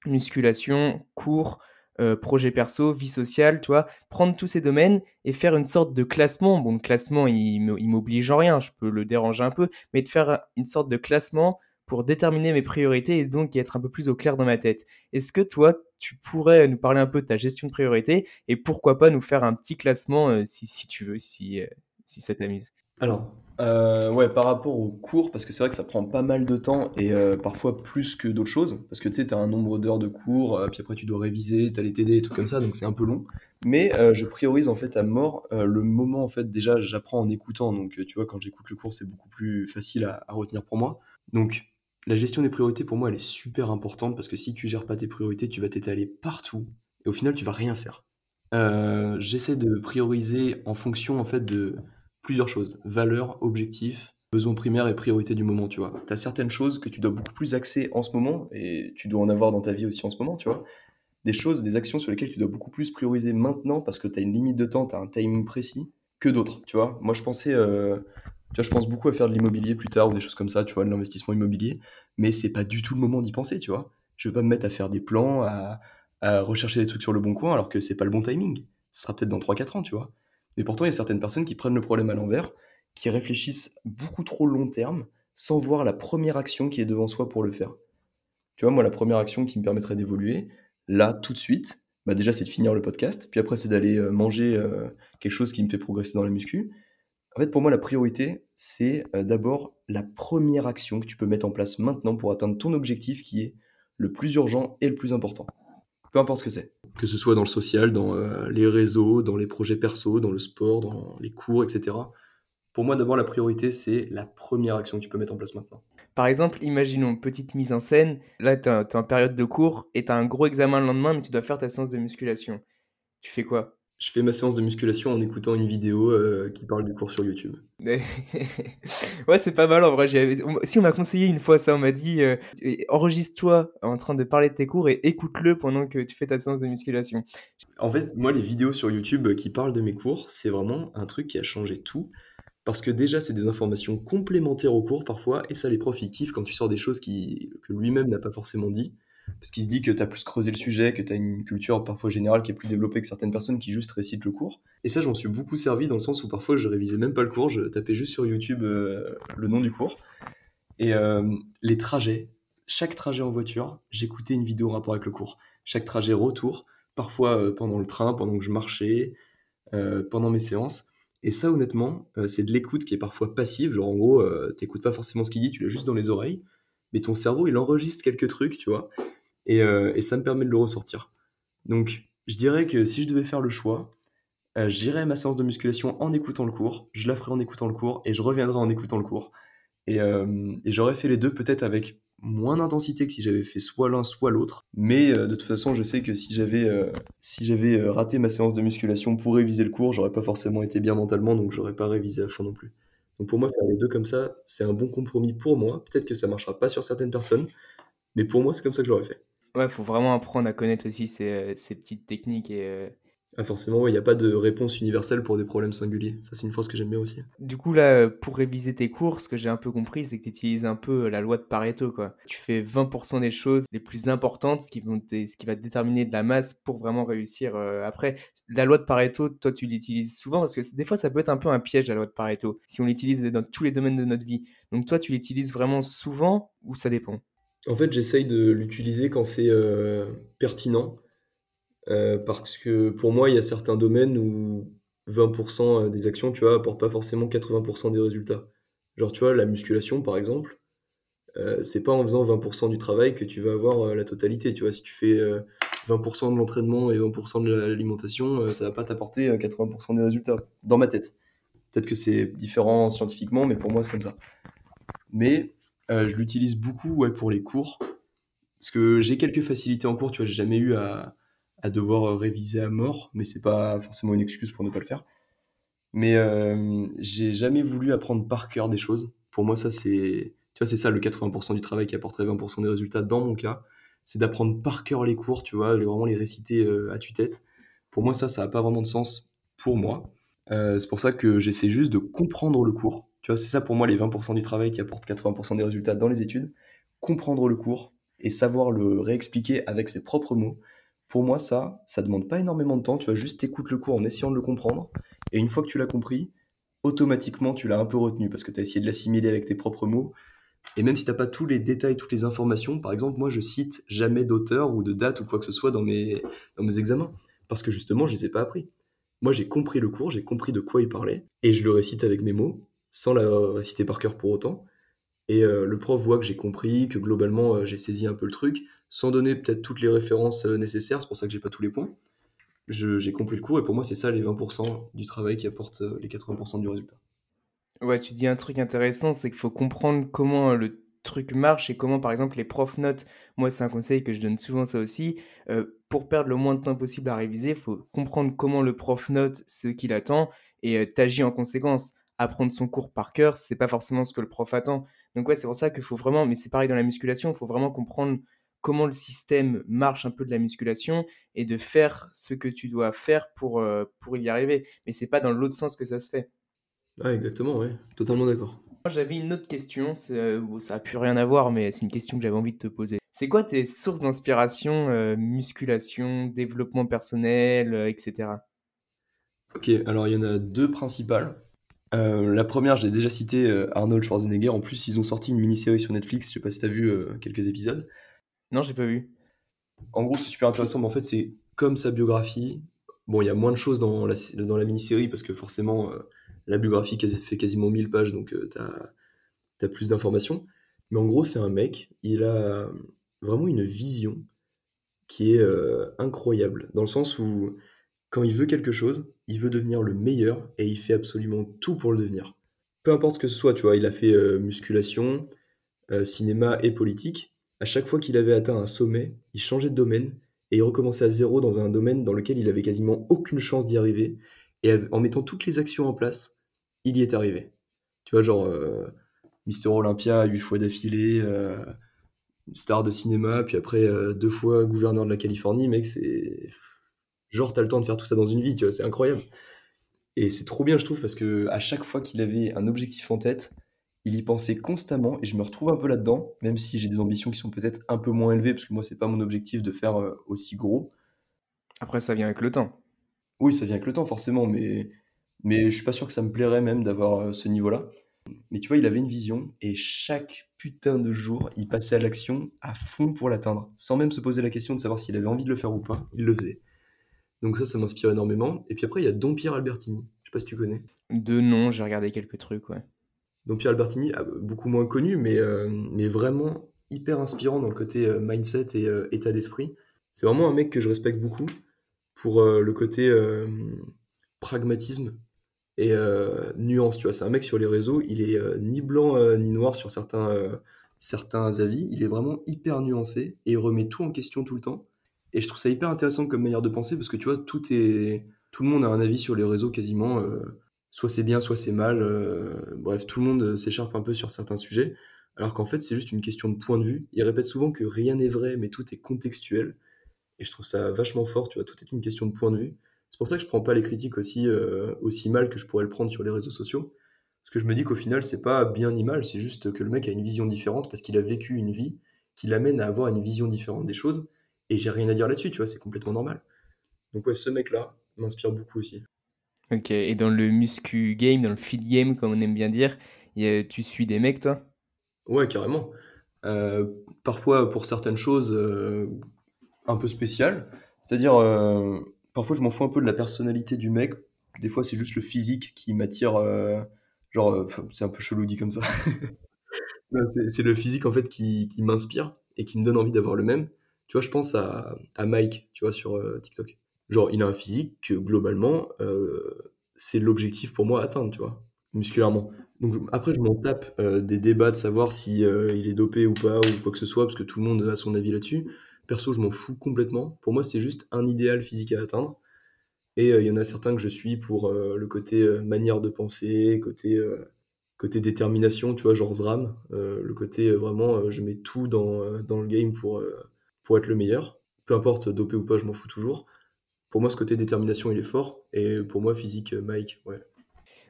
musculation, cours, euh, projet perso, vie sociale, tu vois, prendre tous ces domaines et faire une sorte de classement. Bon, le classement, il, m'oblige en rien, je peux le déranger un peu, mais de faire une sorte de classement pour déterminer mes priorités et donc être un peu plus au clair dans ma tête. Est-ce que toi, tu pourrais nous parler un peu de ta gestion de priorité et pourquoi pas nous faire un petit classement euh, si, si tu veux, si, euh, si ça t'amuse? Alors, euh, ouais, par rapport aux cours, parce que c'est vrai que ça prend pas mal de temps et euh, parfois plus que d'autres choses, parce que tu sais, t'as un nombre d'heures de cours, euh, puis après tu dois réviser, t'as les TD et tout comme ça, donc c'est un peu long. Mais je priorise en fait à mort le moment, en fait, déjà j'apprends en écoutant, donc tu vois, quand j'écoute le cours, c'est beaucoup plus facile à, à retenir pour moi. Donc, la gestion des priorités, pour moi, elle est super importante, parce que si tu gères pas tes priorités, tu vas t'étaler partout, et au final, tu vas rien faire. J'essaie de prioriser en fonction, en fait, de plusieurs choses. Valeurs, objectifs, besoins primaires et priorités du moment, tu vois. Tu as certaines choses que tu dois beaucoup plus axer en ce moment, et tu dois en avoir dans ta vie aussi en ce moment, tu vois. Des choses, des actions sur lesquelles tu dois beaucoup plus prioriser maintenant parce que tu as une limite de temps, tu as un timing précis, que d'autres, tu vois. Moi, je pensais, euh, tu vois, je pense beaucoup à faire de l'immobilier plus tard ou des choses comme ça, tu vois, de l'investissement immobilier, mais c'est pas du tout le moment d'y penser, tu vois. Je vais pas me mettre à faire des plans, à, à rechercher des trucs sur le bon coin alors que c'est pas le bon timing. Ce sera peut-être dans trois quatre ans, tu vois. Mais pourtant, il y a certaines personnes qui prennent le problème à l'envers, qui réfléchissent beaucoup trop long terme, sans voir la première action qui est devant soi pour le faire. Tu vois, moi, la première action qui me permettrait d'évoluer, là, tout de suite, bah déjà, c'est de finir le podcast, puis après, c'est d'aller euh, manger euh, quelque chose qui me fait progresser dans la muscu. En fait, pour moi, la priorité, c'est euh, d'abord la première action que tu peux mettre en place maintenant pour atteindre ton objectif qui est le plus urgent et le plus important. Peu importe ce que c'est. Que ce soit dans le social, dans euh, les réseaux, dans les projets perso, dans le sport, dans les cours, etc. Pour moi, d'abord, la priorité, c'est la première action que tu peux mettre en place maintenant. Par exemple, imaginons, petite mise en scène, là, tu es en période de cours et tu as un gros examen le lendemain, mais tu dois faire ta séance de musculation. Tu fais quoi? Je fais ma séance de musculation en écoutant une vidéo euh, qui parle du cours sur YouTube. [LAUGHS] Ouais, c'est pas mal en vrai. Si on m'a conseillé une fois ça, on m'a dit euh, et- enregistre-toi en train de parler de tes cours et écoute-le pendant que tu fais ta séance de musculation. En fait, moi, les vidéos sur YouTube qui parlent de mes cours, c'est vraiment un truc qui a changé tout. Parce que déjà, c'est des informations complémentaires au cours parfois, et ça, les profs, ils kiffent quand tu sors des choses qui, que lui-même n'a pas forcément dit. Parce qu'il se dit que tu as plus creusé le sujet, que tu as une culture parfois générale qui est plus développée que certaines personnes qui juste récitent le cours. Et ça, j'en suis beaucoup servi dans le sens où parfois je révisais même pas le cours, je tapais juste sur YouTube euh, le nom du cours. Et euh, les trajets, chaque trajet en voiture, j'écoutais une vidéo en rapport avec le cours. Chaque trajet retour, parfois euh, pendant le train, pendant que je marchais, pendant mes séances. Et ça, honnêtement, c'est de l'écoute qui est parfois passive. Genre, en gros, t'écoutes pas forcément ce qu'il dit, tu l'as juste dans les oreilles. Mais ton cerveau, il enregistre quelques trucs, tu vois. Et, euh, et ça me permet de le ressortir. Donc, je dirais que si je devais faire le choix, euh, j'irais à ma séance de musculation en écoutant le cours, je la ferai en écoutant le cours, et je reviendrai en écoutant le cours. Et, euh, j'aurais fait les deux peut-être avec moins d'intensité que si j'avais fait soit l'un, soit l'autre. Mais de toute façon, je sais que si j'avais si j'avais raté ma séance de musculation pour réviser le cours, j'aurais pas forcément été bien mentalement, donc j'aurais pas révisé à fond non plus. Donc pour moi, faire les deux comme ça, c'est un bon compromis pour moi. Peut-être que ça marchera pas sur certaines personnes, mais pour moi, c'est comme ça que j'aurais fait. Ouais, faut vraiment apprendre à connaître aussi ces, ces petites techniques et ah forcément, il n'y a pas de réponse universelle pour des problèmes singuliers. Ça, c'est une phrase que j'aime bien aussi. Du coup, là, pour réviser tes cours, ce que j'ai un peu compris, c'est que tu utilises un peu la loi de Pareto. Quoi. Tu fais 20% des choses les plus importantes, ce qui, vont ce qui va déterminer de la masse pour vraiment réussir. Euh, après, la loi de Pareto, toi, tu l'utilises souvent parce que des fois, ça peut être un peu un piège, la loi de Pareto, si on l'utilise dans tous les domaines de notre vie. Donc, toi, tu l'utilises vraiment souvent ou ça dépend? En fait, j'essaye de l'utiliser quand c'est euh, pertinent. Euh, parce que pour moi, il y a certains domaines où 20% des actions, tu vois, apportent pas forcément 80% des résultats. Genre, tu vois, la musculation, par exemple, euh, c'est pas en faisant 20% du travail que tu vas avoir euh, la totalité. Tu vois, si tu fais 20% de l'entraînement et 20% de l'alimentation, ça va pas t'apporter 80% des résultats, dans ma tête. Peut-être que c'est différent scientifiquement, mais pour moi, c'est comme ça. Mais je l'utilise beaucoup pour les cours, parce que j'ai quelques facilités en cours, tu vois, j'ai jamais eu à, à devoir euh, réviser à mort, mais c'est pas forcément une excuse pour ne pas le faire. Mais euh, j'ai jamais voulu apprendre par cœur des choses. Pour moi, ça c'est, tu vois, c'est ça le 80% du travail qui apporterait 20% des résultats dans mon cas, c'est d'apprendre par cœur les cours, tu vois, vraiment les réciter euh, à tue-tête. Pour moi, ça, ça a pas vraiment de sens pour moi. c'est pour ça que j'essaie juste de comprendre le cours. Tu vois, c'est ça pour moi les 20% du travail qui apportent 80% des résultats dans les études. Comprendre le cours et savoir le réexpliquer avec ses propres mots pour moi, ça, ça demande pas énormément de temps. Tu vas juste écouter le cours en essayant de le comprendre. Et une fois que tu l'as compris, automatiquement, tu l'as un peu retenu parce que tu as essayé de l'assimiler avec tes propres mots. Et même si tu n'as pas tous les détails, toutes les informations, par exemple, moi, je cite jamais d'auteur ou de date ou quoi que ce soit dans mes, dans mes examens. Parce que justement, je ne les ai pas appris. Moi, j'ai compris le cours, j'ai compris de quoi il parlait, et je le récite avec mes mots, sans la réciter par cœur pour autant. Et euh, le prof voit que j'ai compris, que globalement, euh, j'ai saisi un peu le truc sans donner peut-être toutes les références euh, nécessaires, c'est pour ça que j'ai pas tous les points. J'ai compris le cours et pour moi, c'est ça les 20% du travail qui apporte euh, les 80% du résultat. Ouais, tu dis un truc intéressant, c'est qu'il faut comprendre comment le truc marche et comment, par exemple, les profs notent. Moi, c'est un conseil que je donne souvent, ça aussi. Euh, pour perdre le moins de temps possible à réviser, il faut comprendre comment le prof note ce qu'il attend et t'agis en conséquence. Apprendre son cours par cœur, c'est pas forcément ce que le prof attend. Donc, ouais, c'est pour ça qu'il faut vraiment, mais c'est pareil dans la musculation, il faut vraiment comprendre comment le système marche un peu de la musculation et de faire ce que tu dois faire pour, euh, pour y arriver. Mais c'est pas dans l'autre sens que ça se fait. Ah, exactement, ouais, totalement d'accord. J'avais une autre question, euh, ça n'a plus rien à voir, mais c'est une question que j'avais envie de te poser. C'est quoi tes sources d'inspiration, euh, musculation, développement personnel, etc. Ok, alors il y en a deux principales. la première, je l'ai déjà cité, Arnold Schwarzenegger. En plus, ils ont sorti une mini-série sur Netflix, je sais pas si tu as vu quelques épisodes. Non, j'ai pas vu. En gros, c'est super intéressant, mais en fait, c'est comme sa biographie. Bon, il y a moins de choses dans la, dans la mini-série parce que forcément, euh, la biographie fait quasiment 1000 pages, donc euh, tu as, plus d'informations. Mais en gros, c'est un mec, il a vraiment une vision qui est euh, incroyable, dans le sens où quand il veut quelque chose, il veut devenir le meilleur et il fait absolument tout pour le devenir. Peu importe ce que ce soit, tu vois, il a fait musculation, cinéma et politique. À chaque fois qu'il avait atteint un sommet, il changeait de domaine et il recommençait à zéro dans un domaine dans lequel il avait quasiment aucune chance d'y arriver. Et en mettant toutes les actions en place, il y est arrivé. Tu vois, genre euh, Mister Olympia huit fois d'affilée, euh, star de cinéma, puis après euh, deux fois gouverneur de la Californie, mec, c'est. Genre, t'as le temps de faire tout ça dans une vie, tu vois, c'est incroyable. Et c'est trop bien, je trouve, parce que à chaque fois qu'il avait un objectif en tête, il y pensait constamment et je me retrouve un peu là-dedans, même si j'ai des ambitions qui sont peut-être un peu moins élevées, parce que moi, c'est pas mon objectif de faire euh, aussi gros. Après, ça vient avec le temps. Oui, ça vient avec le temps, forcément, mais, mais je suis pas sûr que ça me plairait même d'avoir euh, ce niveau-là. Mais tu vois, il avait une vision et chaque putain de jour, il passait à l'action à fond pour l'atteindre, sans même se poser la question de savoir s'il avait envie de le faire ou pas, il le faisait. Donc ça, ça m'inspire énormément. Et puis après, il y a Don Pierre Albertini. Je sais pas si tu connais. De nom, j'ai regardé quelques trucs, ouais. Donc Pierre Albertini, beaucoup moins connu, mais, euh, mais vraiment hyper inspirant dans le côté euh, mindset et euh, état d'esprit. C'est vraiment un mec que je respecte beaucoup pour le côté pragmatisme et nuance. Tu vois, c'est un mec sur les réseaux, il est ni blanc ni noir sur certains, certains avis, il est vraiment hyper nuancé et il remet tout en question tout le temps. Et je trouve ça hyper intéressant comme manière de penser parce que tu vois, tout est, tout le monde a un avis sur les réseaux quasiment. Soit c'est bien, soit c'est mal. euh, bref, tout le monde s'écharpe un peu sur certains sujets. Alors qu'en fait, c'est juste une question de point de vue. Il répète souvent que rien n'est vrai, mais tout est contextuel. Et je trouve ça vachement fort, tu vois, tout est une question de point de vue. C'est pour ça que je prends pas les critiques aussi, euh, aussi mal que je pourrais le prendre sur les réseaux sociaux. Parce que je me dis qu'au final, c'est pas bien ni mal, c'est juste que le mec a une vision différente parce qu'il a vécu une vie qui l'amène à avoir une vision différente des choses. Et j'ai rien à dire là-dessus, tu vois, c'est complètement normal. Donc ouais, ce mec-là m'inspire beaucoup aussi. Ok, et dans le muscu game, dans le fit game, comme on aime bien dire, a- tu suis des mecs, toi? Ouais, carrément. Euh, parfois, pour certaines choses euh, un peu spéciales, c'est-à-dire, euh, parfois je m'en fous un peu de la personnalité du mec. Des fois, c'est juste le physique qui m'attire. genre, c'est un peu chelou dit comme ça. [LAUGHS] C'est le physique en fait qui, qui m'inspire et qui me donne envie d'avoir le même. Tu vois, je pense à, à Mike, tu vois, sur TikTok. Genre, il a un physique que globalement, euh, c'est l'objectif pour moi à atteindre, tu vois, musculairement. Donc après, je m'en tape euh, des débats de savoir si euh, il est dopé ou pas ou quoi que ce soit, parce que tout le monde a son avis là-dessus. Perso, je m'en fous complètement. Pour moi, c'est juste un idéal physique à atteindre. Et il y en a certains que je suis pour le côté manière de penser, côté, côté détermination, tu vois, genre Zram, le côté vraiment, je mets tout dans, dans le game pour, pour être le meilleur. Peu importe, dopé ou pas, je m'en fous toujours. Pour moi, ce côté détermination, il est fort. Et pour moi, physique, euh, Mike, ouais.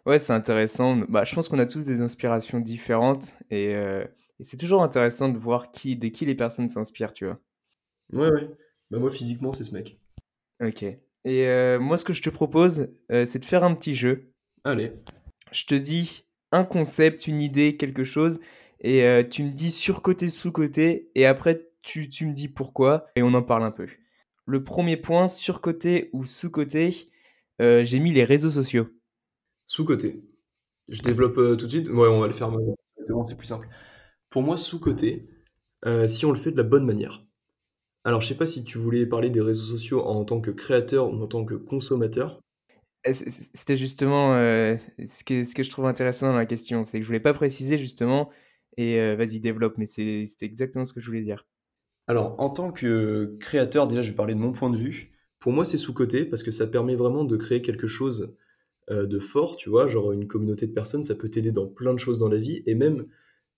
Ouais, c'est intéressant. Bah, je pense qu'on a tous des inspirations différentes et, euh, et c'est toujours intéressant de voir qui, de qui les personnes s'inspirent, tu vois. Ouais, ouais. Bah, moi, physiquement, c'est ce mec. Ok. Et euh, moi, ce que je te propose, euh, c'est de faire un petit jeu. Allez. Je te dis un concept, une idée, quelque chose, et tu me dis surcoté, sous-côté, et après, tu, tu me dis pourquoi, et on en parle un peu. Le premier point, surcoté ou sous-côté, euh, j'ai mis les réseaux sociaux. Sous-côté. Je développe euh, tout de suite. Ouais, on va le faire maintenant, directement, c'est plus simple. Pour moi, sous-côté, euh, si on le fait de la bonne manière. Alors, je sais pas si tu voulais parler des réseaux sociaux en tant que créateur ou en tant que consommateur. C'était justement ce que, ce que je trouve intéressant dans la question, c'est que je voulais pas préciser justement, et vas-y, développe, mais c'est c'était exactement ce que je voulais dire. Alors, en tant que créateur, déjà, je vais parler de mon point de vue. Pour moi, c'est sous-côté parce que ça permet vraiment de créer quelque chose euh, de fort, tu vois, genre une communauté de personnes, ça peut t'aider dans plein de choses dans la vie, et même,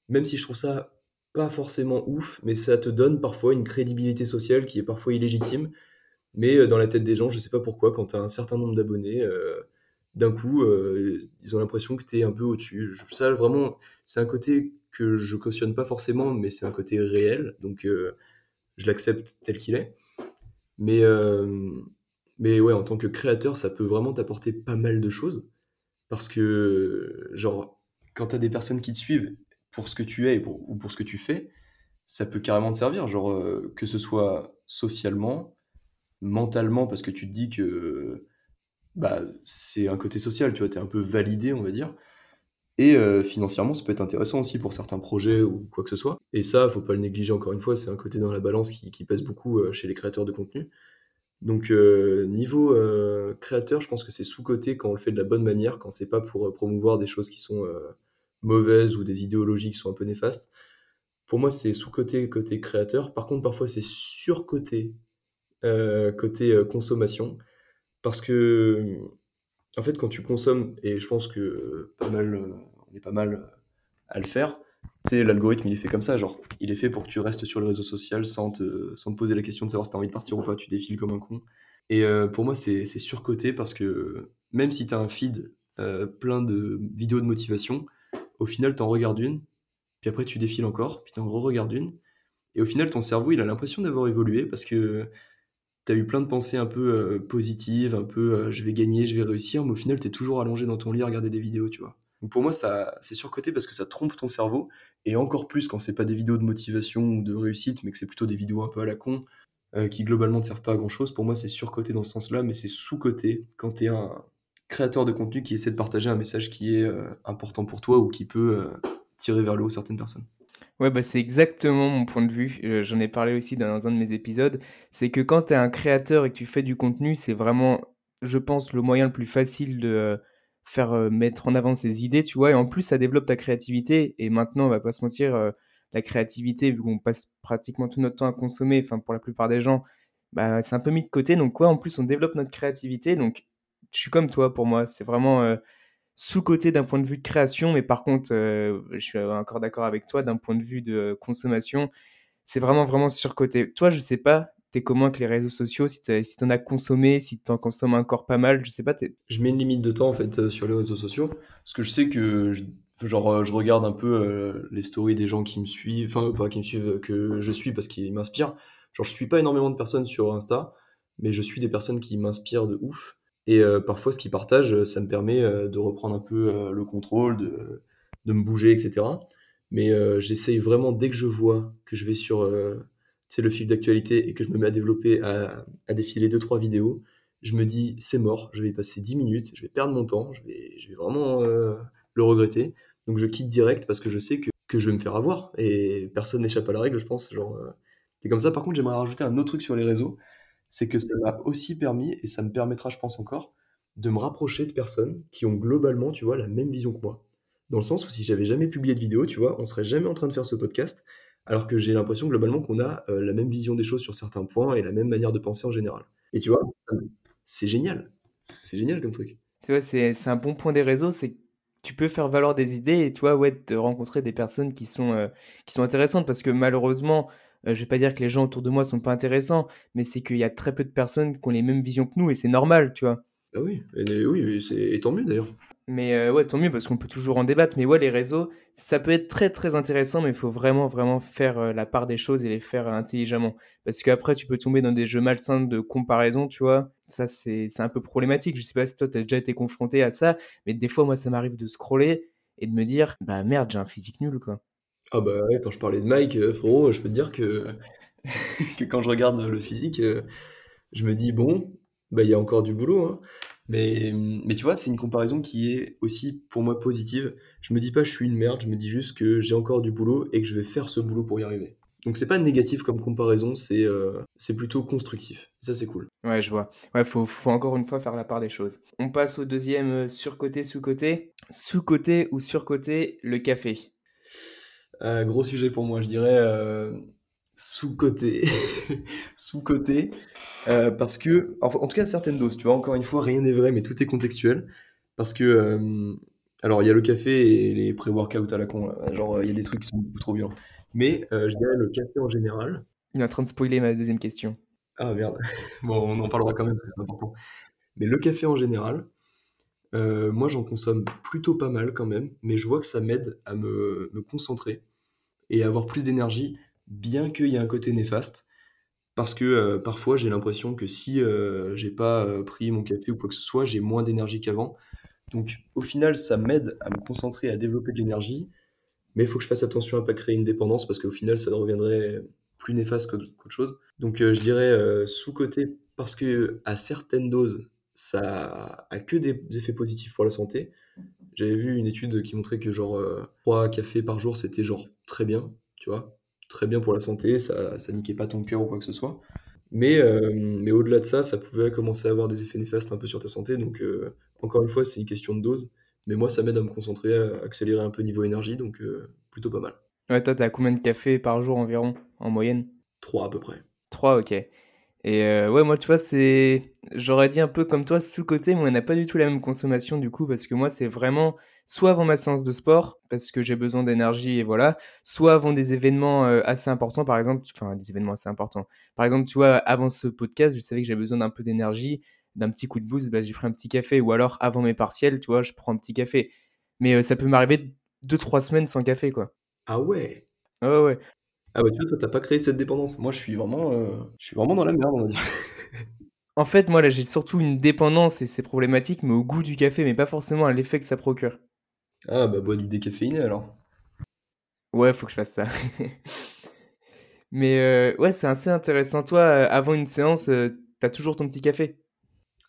même si je trouve ça pas forcément ouf, mais ça te donne parfois une crédibilité sociale qui est parfois illégitime, mais euh, dans la tête des gens, je sais pas pourquoi, quand tu as un certain nombre d'abonnés, euh, d'un coup, ils ont l'impression que tu es un peu au-dessus. Ça, vraiment, c'est un côté que je cautionne pas forcément, mais c'est un côté réel, donc je l'accepte tel qu'il est. Mais, euh, mais ouais, en tant que créateur, ça peut vraiment t'apporter pas mal de choses. Parce que, genre, quand t'as des personnes qui te suivent pour ce que tu es ou pour ce que tu fais, ça peut carrément te servir. Genre, euh, que ce soit socialement, mentalement, parce que tu te dis que bah, c'est un côté social, tu vois, t'es un peu validé, on va dire. Et euh, financièrement, ça peut être intéressant aussi pour certains projets ou quoi que ce soit. Et ça, faut pas le négliger encore une fois, c'est un côté dans la balance qui, qui pèse beaucoup euh, chez les créateurs de contenu. Donc euh, niveau créateur, je pense que c'est sous-coté quand on le fait de la bonne manière, quand c'est pas pour promouvoir des choses qui sont mauvaises ou des idéologies qui sont un peu néfastes. Pour moi, c'est sous-coté côté créateur. Par contre, parfois, c'est sur-coté euh, côté consommation. Parce que, en fait, quand tu consommes, et je pense que pas mal, euh, on est pas mal à le faire, tu l'algorithme, il est fait comme ça, genre, il est fait pour que tu restes sur le réseau social sans te, sans te poser la question de savoir si t'as envie de partir ou pas, tu défiles comme un con. Et euh, pour moi, c'est surcoté parce que même si t'as un feed euh, plein de vidéos de motivation, au final, t'en regardes une, puis après, tu défiles encore, puis t'en re-regardes une, et au final, ton cerveau, il a l'impression d'avoir évolué parce que t'as eu plein de pensées un peu euh, positives, un peu euh, je vais gagner, je vais réussir, mais au final, t'es toujours allongé dans ton lit à regarder des vidéos, tu vois. Donc pour moi, ça, c'est surcoté parce que ça trompe ton cerveau, et encore plus quand c'est pas des vidéos de motivation ou de réussite, mais que c'est plutôt des vidéos un peu à la con, euh, qui globalement ne servent pas à grand chose. Pour moi, c'est surcoté dans ce sens-là, mais c'est sous-coté quand t'es un créateur de contenu qui essaie de partager un message qui est important pour toi ou qui peut tirer vers le haut certaines personnes. Ouais, bah, c'est exactement mon point de vue. Euh, j'en ai parlé aussi dans un de mes épisodes. C'est que quand tu es un créateur et que tu fais du contenu, c'est vraiment, je pense, le moyen le plus facile de euh, faire euh, mettre en avant ses idées, tu vois. Et en plus, ça développe ta créativité. Et maintenant, on va pas se mentir, la créativité, vu qu'on passe pratiquement tout notre temps à consommer, enfin pour la plupart des gens, bah, c'est un peu mis de côté. Donc quoi, en plus on développe notre créativité. Donc je suis comme toi pour moi, c'est vraiment sous-côté d'un point de vue de création, mais par contre, euh, je suis encore d'accord avec toi, d'un point de vue de consommation, c'est vraiment vraiment surcoté. Toi, je sais pas, t'es comment avec les réseaux sociaux, si t'en as consommé, si t'en consommes encore pas mal, je sais pas. Je mets une limite de temps en fait euh, sur les réseaux sociaux, parce que je sais que genre euh, je regarde un peu les stories des gens qui me suivent, enfin pas qui me suivent, que je suis parce qu'ils m'inspirent. Genre je suis pas énormément de personnes sur Insta, mais je suis des personnes qui m'inspirent de ouf. Et parfois ce qu'ils partagent, ça me permet de reprendre un peu le contrôle, de, de me bouger, etc. Mais j'essaye vraiment dès que je vois que je vais sur le fil d'actualité et que je me mets à développer, à, défiler deux trois vidéos, je me dis c'est mort, je vais y passer 10 minutes, je vais perdre mon temps, je vais, je vais vraiment euh, le regretter. Donc je quitte direct parce que je sais que, que je vais me faire avoir et personne n'échappe à la règle, je pense. Genre, c'est euh. comme ça. Par contre, j'aimerais rajouter un autre truc sur les réseaux, c'est que ça m'a aussi permis et ça me permettra, je pense encore, de me rapprocher de personnes qui ont globalement, tu vois, la même vision que moi. Dans le sens où si j'avais jamais publié de vidéo, tu vois, on serait jamais en train de faire ce podcast alors que j'ai l'impression globalement qu'on a euh, la même vision des choses sur certains points et la même manière de penser en général. Et tu vois, c'est génial. C'est génial comme truc. C'est c'est un bon point des réseaux, c'est tu peux faire valoir des idées et toi, ouais, de rencontrer des personnes qui sont, euh, qui sont intéressantes parce que malheureusement, euh, je vais pas dire que les gens autour de moi sont pas intéressants, mais c'est qu'il y a très peu de personnes qui ont les mêmes visions que nous et c'est normal, tu vois. Ah oui, et, oui, et tant mieux d'ailleurs. Mais euh, ouais, tant mieux parce qu'on peut toujours en débattre. Mais ouais, les réseaux, ça peut être très très intéressant, mais il faut vraiment vraiment faire euh, la part des choses et les faire intelligemment. Parce qu'après, tu peux tomber dans des jeux malsains de comparaison, tu vois. Ça, c'est un peu problématique. Je sais pas si toi, tu as déjà été confronté à ça, mais des fois, moi, ça m'arrive de scroller et de me dire, bah merde, j'ai un physique nul, quoi. Ah bah ouais, quand je parlais de Mike, euh, frérot, je peux te dire que, [LAUGHS] que quand je regarde le physique, je me dis, bon, bah il y a encore du boulot, hein. Mais, mais tu vois, c'est une comparaison qui est aussi pour moi positive. Je me dis pas je suis une merde, je me dis juste que j'ai encore du boulot et que je vais faire ce boulot pour y arriver. Donc c'est pas négatif comme comparaison, c'est euh, c'est plutôt constructif. Ça c'est cool. Ouais, je vois. Ouais, faut, faut encore une fois faire la part des choses. On passe au deuxième euh, surcoté, sous-côté. Sous-côté ou surcoté, le café? Euh, gros sujet pour moi, je dirais sous-côté. [LAUGHS] sous-côté. Euh, parce que, en, tout cas, certaines doses, tu vois, encore une fois, rien n'est vrai, mais tout est contextuel. Parce que, euh, alors, il y a le café et les pré-workouts à la con, genre, il y a des trucs qui sont beaucoup trop violents. Mais euh, je dirais le café en général. Il est en train de spoiler ma deuxième question. Ah merde. [LAUGHS] bon, on en parlera quand même parce que c'est important. Mais le café en général, moi j'en consomme plutôt pas mal quand même, mais je vois que ça m'aide à me, concentrer et à avoir plus d'énergie bien qu'il y ait un côté néfaste, parce que euh, parfois j'ai l'impression que si euh, j'ai pas euh, pris mon café ou quoi que ce soit, j'ai moins d'énergie qu'avant. Donc au final, ça m'aide à me concentrer, à développer de l'énergie, mais il faut que je fasse attention à pas créer une dépendance, parce qu'au final, ça reviendrait plus néfaste qu'autre chose. Donc je dirais sous-côté, parce que à certaines doses, ça a que des effets positifs pour la santé. J'avais vu une étude qui montrait que genre 3 cafés par jour, c'était genre très bien, tu vois très bien pour la santé, ça, ça niquait pas ton cœur ou quoi que ce soit. Mais, euh, mais au-delà de ça, ça pouvait commencer à avoir des effets néfastes un peu sur ta santé. Donc, euh, encore une fois, c'est une question de dose. Mais moi, ça m'aide à me concentrer, à accélérer un peu niveau énergie, donc euh, plutôt pas mal. Ouais, toi, t'as combien de cafés par jour environ, en moyenne? Trois à peu près. Trois, ok. Et ouais, moi, tu vois, c'est. J'aurais dit un peu comme toi, sous-côté, mais on n'a pas du tout la même consommation du coup, parce que moi, c'est vraiment soit avant ma séance de sport, parce que j'ai besoin d'énergie et voilà, soit avant des événements euh, assez importants, par exemple, enfin des événements assez importants. Par exemple, tu vois, avant ce podcast, je savais que j'avais besoin d'un peu d'énergie, d'un petit coup de boost, bah, j'ai pris un petit café, ou alors avant mes partiels, tu vois, je prends un petit café. Mais euh, ça peut m'arriver deux, trois semaines sans café, quoi. Ah ouais Ouais, ouais. Ah bah tu vois, toi, t'as pas créé cette dépendance. Moi, je suis vraiment, euh, je suis vraiment dans la merde, on va dire. [LAUGHS] en fait, moi, là, j'ai surtout une dépendance et c'est problématique, mais au goût du café, mais pas forcément à l'effet que ça procure. Ah bah bois du décaféiné alors. Ouais, faut que je fasse ça. [LAUGHS] Mais euh, ouais, c'est assez intéressant. Toi, euh, avant une séance, euh, t'as toujours ton petit café?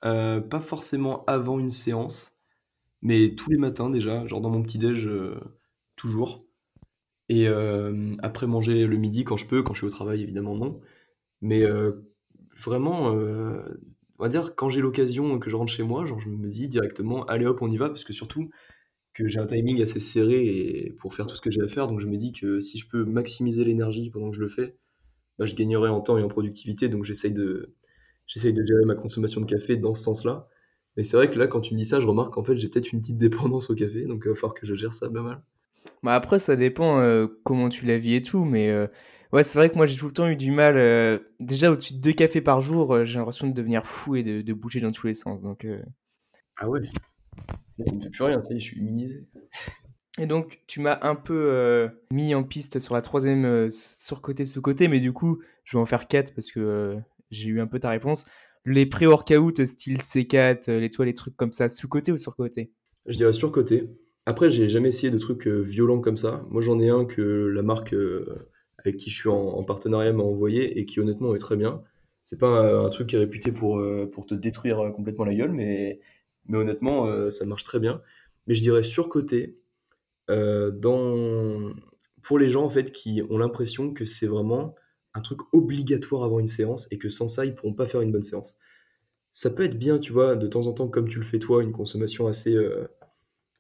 pas forcément avant une séance, mais tous les matins déjà, genre dans mon petit déj, toujours. Et après manger le midi quand je peux, quand je suis au travail évidemment non. Mais vraiment, on va dire quand j'ai l'occasion que je rentre chez moi, genre je me dis directement allez hop on y va parce que surtout que j'ai un timing assez serré et pour faire tout ce que j'ai à faire. Donc je me dis que si je peux maximiser l'énergie pendant que je le fais, bah, je gagnerai en temps et en productivité. Donc j'essaye de, j'essaye de gérer ma consommation de café dans ce sens-là. Mais c'est vrai que là, quand tu me dis ça, je remarque qu'en fait, j'ai peut-être une petite dépendance au café. Donc il va falloir que je gère ça pas mal. Bah après, ça dépend euh, comment tu la vis et tout. Mais euh, ouais, c'est vrai que moi, j'ai tout le temps eu du mal. euh, déjà, au-dessus de deux cafés par jour, euh, j'ai l'impression de devenir fou et de, de bouger dans tous les sens. Donc, euh, Ah ouais Là, ça me fait plus rien, ça y est, je suis immunisé. Et donc, tu m'as un peu euh, mis en piste sur la troisième euh, sur-côté, sous-côté, mais du coup, je vais en faire quatre parce que euh, j'ai eu un peu ta réponse. Les pré-workout style C4, euh, les toits, les trucs comme ça, sous-côté ou sur-côté? Je dirais surcoté. Après, j'ai jamais essayé de trucs euh, violents comme ça. Moi, j'en ai un que la marque euh, avec qui je suis en, en partenariat m'a envoyé et qui honnêtement est très bien. C'est pas un, truc qui est réputé pour, euh, pour te détruire complètement la gueule, mais, mais honnêtement, ça marche très bien. Mais je dirais surcoté dans... pour les gens en fait qui ont l'impression que c'est vraiment un truc obligatoire avant une séance et que sans ça, ils pourront pas faire une bonne séance. Ça peut être bien, tu vois, de temps en temps, comme tu le fais toi, une consommation assez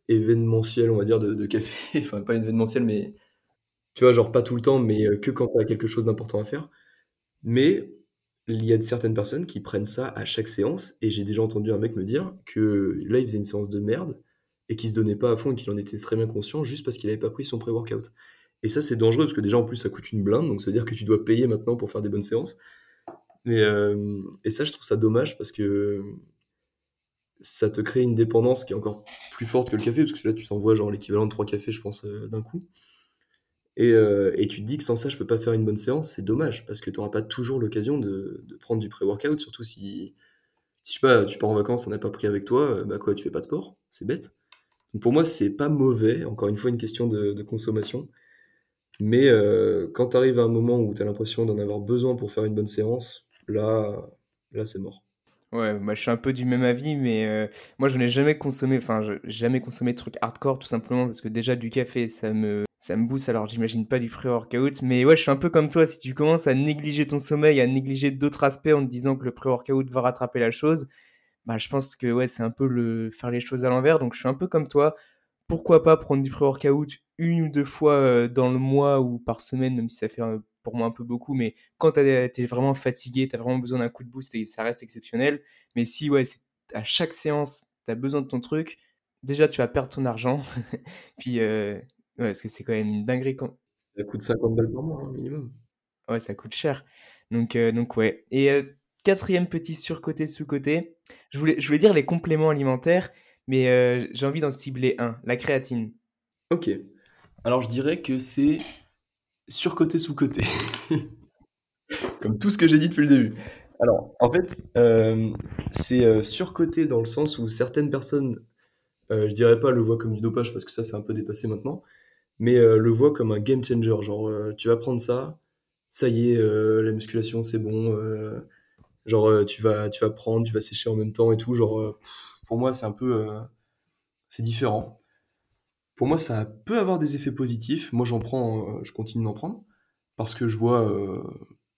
événementielle, on va dire, de, café. [LAUGHS] Enfin, pas événementielle, mais tu vois, genre pas tout le temps, mais euh, que quand tu as quelque chose d'important à faire. Mais il y a certaines personnes qui prennent ça à chaque séance, et j'ai déjà entendu un mec me dire que là, il faisait une séance de merde, et qu'il se donnait pas à fond, et qu'il en était très bien conscient, juste parce qu'il avait pas pris son pré-workout. Et ça, c'est dangereux, parce que déjà, en plus, ça coûte une blinde, donc ça veut dire que tu dois payer maintenant pour faire des bonnes séances. Mais, euh, et ça, je trouve ça dommage, parce que ça te crée une dépendance qui est encore plus forte que le café, parce que là, tu t'envoies genre l'équivalent de trois cafés, je pense, euh, d'un coup. Et, euh, et tu te dis que sans ça, je peux pas faire une bonne séance, c'est dommage, parce que tu n'auras pas toujours l'occasion de, de prendre du pré-workout, surtout si, si, je sais pas, tu pars en vacances, t'en as pas pris avec toi, euh, bah quoi, tu fais pas de sport, c'est bête. Pour moi, c'est pas mauvais, encore une fois, une question de, consommation. Mais quand tu arrives à un moment où tu as l'impression d'en avoir besoin pour faire une bonne séance, là, là c'est mort. Ouais, moi je suis un peu du même avis, mais euh, moi je n'ai jamais consommé, enfin, jamais consommé de trucs hardcore tout simplement parce que déjà du café ça me, ça me booste, alors j'imagine pas du pré-workout. Mais ouais, je suis un peu comme toi, si tu commences à négliger ton sommeil, à négliger d'autres aspects en te disant que le pré-workout va rattraper la chose, bah je pense que ouais, c'est un peu le faire les choses à l'envers. Donc je suis un peu comme toi. Pourquoi pas prendre du pré-workout une ou deux fois euh, dans le mois ou par semaine, même si ça fait euh, pour moi un peu beaucoup, mais quand t'as- t'es vraiment fatigué, t'as vraiment besoin d'un coup de boost et ça reste exceptionnel. Mais si ouais, à chaque séance, t'as besoin de ton truc, déjà tu vas perdre ton argent. [LAUGHS] Puis euh, ouais, parce que c'est quand même une dinguerie quand Ça coûte 50 balles par mois, hein, minimum. ouais, ça coûte cher. Donc euh, donc ouais. Et euh, quatrième petit surcoté sous-côté, je voulais je voulais dire les compléments alimentaires, mais euh, j'ai envie d'en cibler un, la créatine. Ok. Alors je dirais que c'est surcoté sous-coté. [LAUGHS] Comme tout ce que j'ai dit depuis le début. Alors, en fait, euh, c'est euh, surcoté dans le sens où certaines personnes, euh, je dirais pas le voient comme du dopage parce que ça c'est un peu dépassé maintenant, mais euh, le voient comme un game changer. Genre, euh, tu vas prendre ça, ça y est, la musculation c'est bon. genre, tu vas, tu vas prendre, tu vas sécher en même temps et tout. Genre, pour moi c'est un peu, c'est différent. Pour moi, ça peut avoir des effets positifs. Moi, j'en prends, euh, je continue d'en prendre parce que je vois, euh,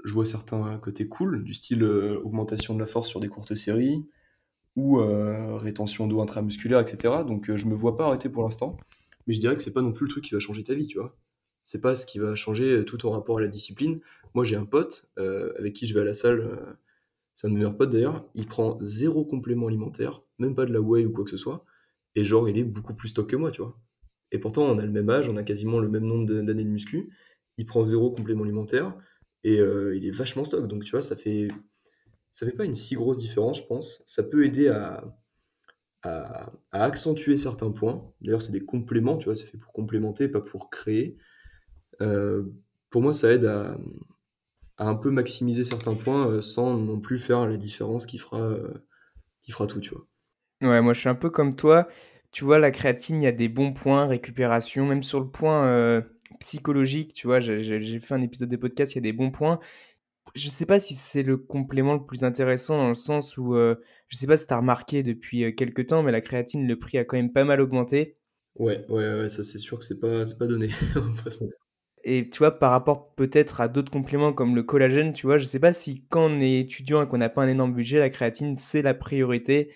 je vois certains côtés cool, du style euh, augmentation de la force sur des courtes séries ou rétention d'eau intramusculaire, etc. Donc, je me vois pas arrêter pour l'instant, mais je dirais que c'est pas non plus le truc qui va changer ta vie, tu vois. C'est pas ce qui va changer tout ton rapport à la discipline. Moi, j'ai un pote avec qui je vais à la salle, c'est un de mes meilleurs d'ailleurs. Il prend zéro complément alimentaire, même pas de la whey ou quoi que ce soit, et genre, il est beaucoup plus stock que moi, tu vois. Et pourtant, on a le même âge, on a quasiment le même nombre d'années de muscu. Il prend zéro complément alimentaire et euh, il est vachement stock. Donc, tu vois, ça fait, ça fait pas une si grosse différence, je pense. Ça peut aider à, accentuer certains points. D'ailleurs, c'est des compléments, tu vois, c'est fait pour complémenter, pas pour créer. Euh, pour moi, ça aide à, un peu maximiser certains points euh, sans non plus faire la différence qui fera, qui fera tout, tu vois. Ouais, moi je suis un peu comme toi. Tu vois, la créatine, il y a des bons points, récupération, même sur le point euh, psychologique, tu vois, j'ai fait un épisode de podcast, il y a des bons points. Je sais pas si c'est le complément le plus intéressant dans le sens où, euh, je sais pas si tu as remarqué depuis euh, quelques temps, mais la créatine, le prix a quand même pas mal augmenté. Ouais, ouais, ouais, ça c'est sûr que c'est pas, pas donné. [LAUGHS] Et tu vois, par rapport peut-être à d'autres compléments comme le collagène, tu vois, je sais pas si quand on est étudiant et qu'on n'a pas un énorme budget, la créatine, c'est la priorité.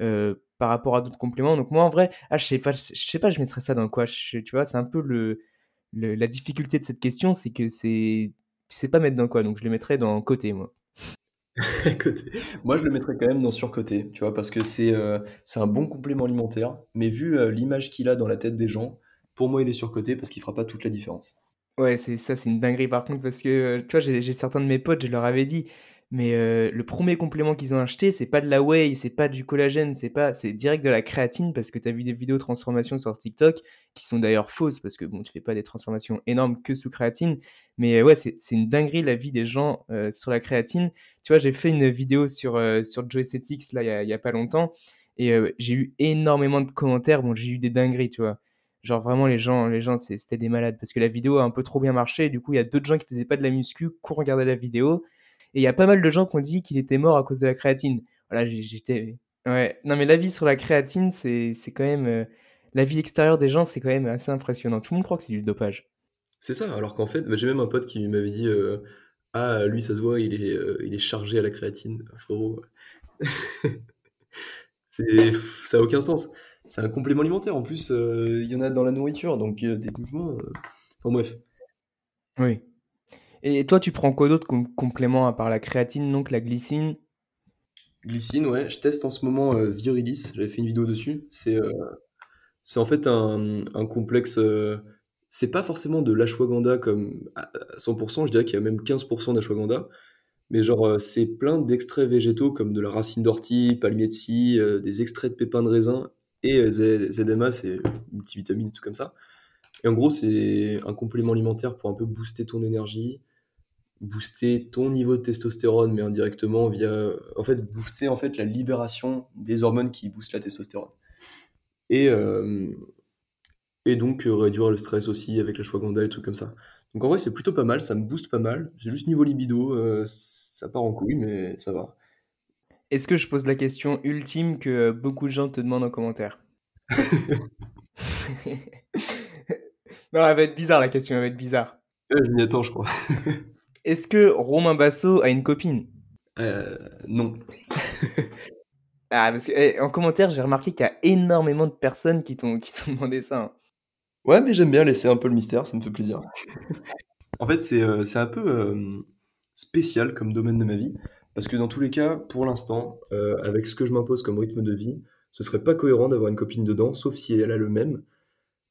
Euh, par rapport à d'autres compléments. Donc moi, en vrai, ah, je sais pas, je sais pas, je mettrais ça dans quoi. tu vois, c'est un peu le, la difficulté de cette question, c'est que c'est, tu sais pas mettre dans quoi. Donc je le mettrais dans côté, moi. [LAUGHS] côté. Moi, je le mettrais quand même dans surcoté, tu vois, parce que c'est euh, c'est un bon complément alimentaire, mais vu euh, l'image qu'il a dans la tête des gens, pour moi, il est surcoté parce qu'il fera pas toute la différence. Ouais, c'est ça, c'est une dinguerie par contre, parce que, euh, tu vois, j'ai certains de mes potes, je leur avais dit, mais euh, le premier complément qu'ils ont acheté, c'est pas de la whey, c'est pas du collagène, c'est pas, c'est direct de la créatine parce que tu as vu des vidéos de transformation sur TikTok qui sont d'ailleurs fausses parce que bon, tu fais pas des transformations énormes que sous créatine. Mais euh, ouais, c'est une dinguerie la vie des gens euh, sur la créatine. Tu vois, j'ai fait une vidéo sur, sur là il y, a, pas longtemps et j'ai eu énormément de commentaires. Bon, j'ai eu des dingueries, tu vois. Genre vraiment les gens, les gens c'était des malades parce que la vidéo a un peu trop bien marché. du coup, il y a d'autres gens qui faisaient pas de la muscu, qui regardaient la vidéo et il y a pas mal de gens qui ont dit qu'il était mort à cause de la créatine. Voilà, j'étais. Ouais. Non, mais la vie sur la créatine, c'est quand même. Euh, la vie extérieure des gens, c'est quand même assez impressionnant. Tout le monde croit que c'est du dopage. C'est ça, alors qu'en fait, bah, j'ai même un pote qui m'avait dit euh, Ah, lui, ça se voit, il est, euh, il est chargé à la créatine. Frérot. [LAUGHS] ça n'a aucun sens. C'est un complément alimentaire. En plus, il y en a dans la nourriture, donc techniquement. Enfin, bref. Oui. Et toi, tu prends quoi d'autre comme complément à part la créatine, donc la glycine? Glycine, ouais. Je teste en ce moment euh, Virilis. J'avais fait une vidéo dessus. C'est euh, en fait un, un complexe. Euh, c'est pas forcément de l'ashwagandha comme à 100%. Je dirais qu'il y a même 15% d'ashwagandha. Mais genre, euh, c'est plein d'extraits végétaux comme de la racine d'ortie, palmier de scie, des extraits de pépins de raisin et ZMA, c'est multivitamine, tout comme ça. Et en gros, c'est un complément alimentaire pour un peu booster ton énergie, booster ton niveau de testostérone, mais indirectement via, en fait, booster en fait la libération des hormones qui boostent la testostérone. Et, euh, et donc euh, réduire le stress aussi avec la shwagandha et trucs comme ça. Donc en vrai, c'est plutôt pas mal, ça me booste pas mal. C'est juste niveau libido, euh, ça part en couille, mais ça va. Est-ce que je pose la question ultime que beaucoup de gens te demandent en commentaire? [LAUGHS] [LAUGHS] Non, elle va être bizarre la question, elle va être bizarre. je m'y attends, je crois. [LAUGHS] Est-ce que Romain Basso a une copine? Euh, Non. [LAUGHS] ah, parce que eh, en commentaire, j'ai remarqué qu'il y a énormément de personnes qui t'ont demandé ça. Hein. Ouais, mais j'aime bien laisser un peu le mystère, ça me fait plaisir. [LAUGHS] en fait, c'est euh, un peu euh, spécial comme domaine de ma vie, parce que dans tous les cas, pour l'instant, euh, avec ce que je m'impose comme rythme de vie, ce serait pas cohérent d'avoir une copine dedans, sauf si elle a le même,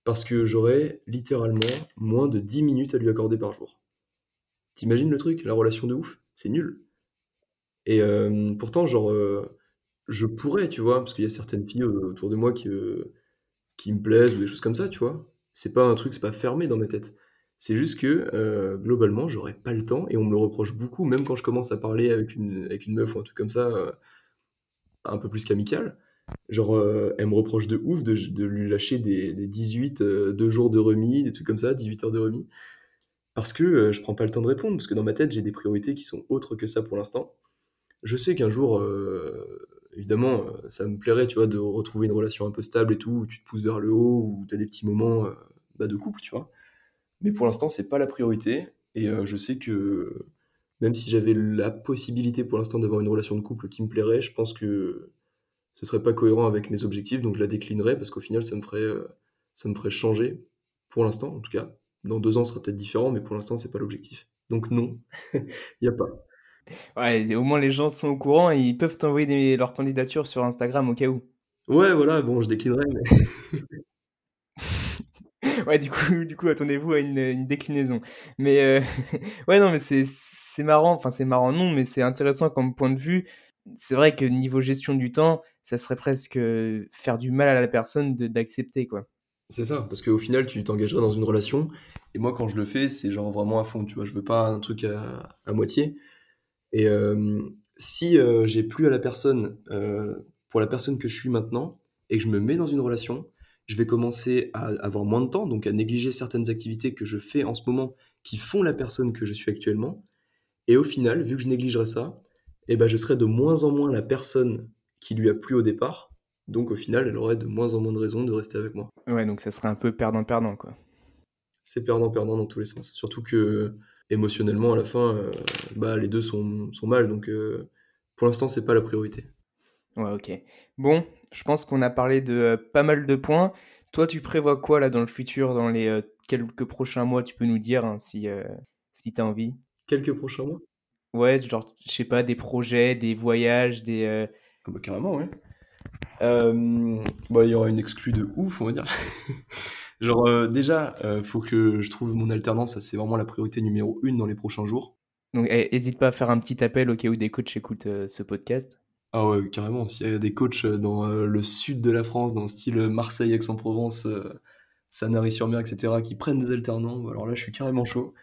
parce que j'aurais littéralement moins de 10 minutes à lui accorder par jour. T'imagines le truc, la relation de ouf? C'est nul. Et euh, pourtant, genre, euh, je pourrais, tu vois, parce qu'il y a certaines filles autour de moi qui, euh, qui me plaisent ou des choses comme ça, tu vois. C'est pas un truc, c'est pas fermé dans ma tête. C'est juste que globalement, j'aurais pas le temps et on me le reproche beaucoup, même quand je commence à parler avec une, avec une meuf ou un truc comme ça, un peu plus qu'amical. Genre, elle me reproche de ouf de, de lui lâcher des, des 18, deux jours de remis, des trucs comme ça, 18 heures de remis parce que euh, je prends pas le temps de répondre, parce que dans ma tête, j'ai des priorités qui sont autres que ça pour l'instant. Je sais qu'un jour, euh, évidemment, euh, ça me plairait, tu vois, de retrouver une relation un peu stable et tout, où tu te pousses vers le haut, où tu as des petits moments bah, de couple, tu vois. Mais pour l'instant, c'est pas la priorité, et je sais que même si j'avais la possibilité pour l'instant d'avoir une relation de couple qui me plairait, je pense que ce serait pas cohérent avec mes objectifs, donc je la déclinerais, parce qu'au final, ça me ferait, ça me ferait changer, pour l'instant en tout cas, dans deux ans, ce sera peut-être différent, mais pour l'instant, c'est pas l'objectif. Donc non, [LAUGHS] il n'y a pas. Ouais, au moins les gens sont au courant et ils peuvent t'envoyer leur candidature sur Instagram au cas où. Ouais, voilà, bon, je déclinerai, mais... [LAUGHS] ouais, du coup, du coup attendez-vous à une, déclinaison. Mais euh, [LAUGHS] ouais, non, mais c'est marrant, enfin c'est marrant, non, mais c'est intéressant comme point de vue. C'est vrai que niveau gestion du temps, ça serait presque faire du mal à la personne d'accepter, quoi. C'est ça, parce qu'au final, tu t'engageras dans une relation, et moi, quand je le fais, c'est genre vraiment à fond, tu vois. Je veux pas un truc à, à moitié. Et euh, si euh, j'ai plus à la personne, euh, pour la personne que je suis maintenant, et que je me mets dans une relation, je vais commencer à avoir moins de temps, donc à négliger certaines activités que je fais en ce moment qui font la personne que je suis actuellement. Et au final, vu que je négligerai ça, eh ben, je serai de moins en moins la personne qui lui a plu au départ, donc au final, elle aurait de moins en moins de raisons de rester avec moi. Ouais, donc ça serait un peu perdant-perdant, quoi. C'est perdant-perdant dans tous les sens. Surtout que émotionnellement, à la fin, euh, bah, les deux sont, sont mal. Donc euh, pour l'instant, c'est pas la priorité. Ouais, ok. Bon, je pense qu'on a parlé de euh, pas mal de points. Toi, tu prévois quoi là dans le futur, dans les quelques prochains mois, tu peux nous dire hein, si, si tu as envie? Quelques prochains mois? Ouais, genre, je sais pas, des projets, des voyages, des... Ah bah carrément, ouais. Euh, bah, il y aura une exclue de ouf, on va dire. [LAUGHS] Genre, euh, déjà, euh, faut que je trouve mon alternance, ça c'est vraiment la priorité numéro une dans les prochains jours. Donc, eh, hésite pas à faire un petit appel au cas où des coachs écoutent euh, ce podcast. Ah ouais, carrément, s'il y a des coachs dans le sud de la France, dans le style Marseille, Aix-en-Provence, Sanary-sur-Mer, etc., qui prennent des alternants, bah, alors là, je suis carrément chaud.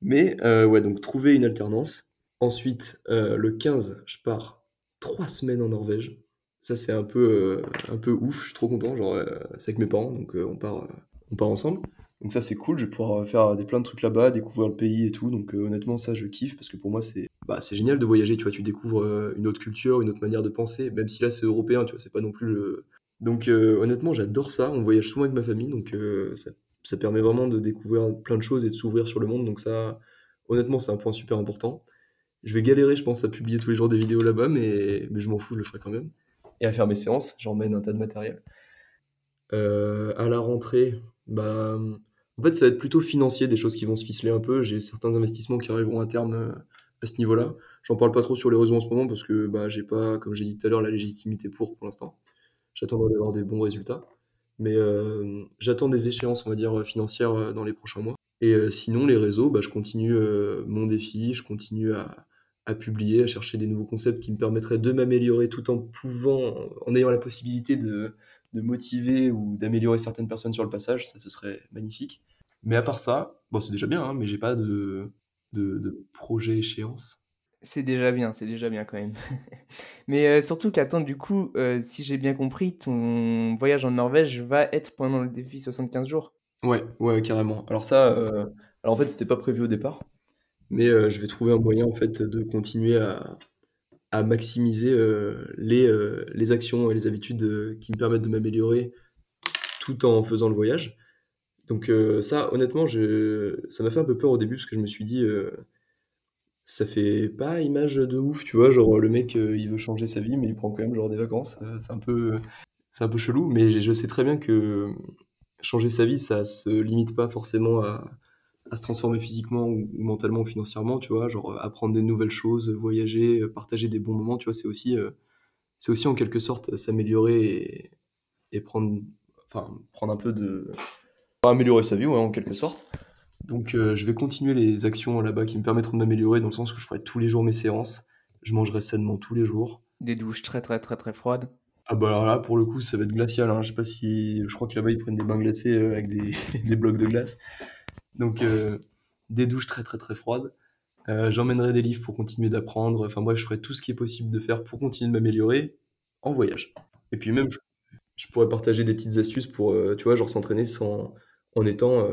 Mais ouais, donc trouver une alternance. Ensuite, le 15, je pars trois semaines en Norvège. Ça, c'est un peu, euh, un peu ouf, je suis trop content. Genre, euh, c'est avec mes parents, donc euh, on part, on part ensemble. Donc ça, c'est cool, je vais pouvoir faire des plein de trucs là-bas, découvrir le pays et tout. Donc honnêtement, ça, je kiffe parce que pour moi, c'est bah, c'est génial de voyager. Tu vois, tu découvres une autre culture, une autre manière de penser, même si là, c'est européen, tu vois, c'est pas non plus le. Donc honnêtement, j'adore ça. On voyage souvent avec ma famille, donc ça, ça permet vraiment de découvrir plein de choses et de s'ouvrir sur le monde. Donc ça, honnêtement, c'est un point super important. Je vais galérer, je pense, à publier tous les jours des vidéos là-bas, mais, je m'en fous, je le ferai quand même. Et à faire mes séances, j'emmène un tas de matériel. Euh, à la rentrée, bah, en fait, ça va être plutôt financier, des choses qui vont se ficeler un peu. J'ai certains investissements qui arriveront à terme euh, à ce niveau-là. J'en parle pas trop sur les réseaux en ce moment parce que bah, j'ai pas, comme j'ai dit tout à l'heure, la légitimité pour pour l'instant. J'attendrai d'avoir des bons résultats. Mais euh, j'attends des échéances, on va dire, financières dans les prochains mois. Et sinon, les réseaux, bah, je continue mon défi, je continue à, à publier, à chercher des nouveaux concepts qui me permettraient de m'améliorer tout en pouvant, en ayant la possibilité de, de motiver ou d'améliorer certaines personnes sur le passage. Ça, ce serait magnifique. Mais à part ça, bon, c'est déjà bien, hein, mais j'ai pas de, de, de projet échéance. C'est déjà bien, c'est déjà bien quand même. [LAUGHS] Mais euh, surtout qu'attends, du coup, euh, si j'ai bien compris, ton voyage en Norvège va être pendant le défi 75 jours. Ouais, ouais, carrément. Alors ça, euh, alors en fait, c'était pas prévu au départ, mais euh, je vais trouver un moyen en fait de continuer à, à maximiser euh, les, euh, les actions et les habitudes qui me permettent de m'améliorer tout en faisant le voyage. Donc ça, honnêtement, je, ça m'a fait un peu peur au début parce que je me suis dit, ça fait pas image de ouf, tu vois, genre le mec, il veut changer sa vie, mais il prend quand même genre des vacances. C'est un peu, c'est un peu chelou, mais je sais très bien que changer sa vie, ça se limite pas forcément à, à se transformer physiquement ou, ou mentalement ou financièrement, tu vois, genre euh, apprendre des nouvelles choses, voyager, euh, partager des bons moments, tu vois, c'est aussi, euh, c'est aussi en quelque sorte s'améliorer et, et prendre, enfin, prendre un peu de, enfin, améliorer sa vie, ouais, en quelque sorte. Donc euh, je vais continuer les actions là-bas qui me permettront de m'améliorer dans le sens où je ferai tous les jours mes séances, je mangerai sainement tous les jours. Des douches très très très très froides. Ah bah alors là, pour le coup, ça va être glacial, hein. Je sais pas si... Je crois que là-bas, ils prennent des bains glacés avec des, [LAUGHS] des blocs de glace. Donc, euh, des douches très très très froides. Euh, j'emmènerai des livres pour continuer d'apprendre. Enfin bref, je ferai tout ce qui est possible de faire pour continuer de m'améliorer en voyage. Et puis même, je, pourrais partager des petites astuces pour, euh, tu vois, genre s'entraîner sans... en étant...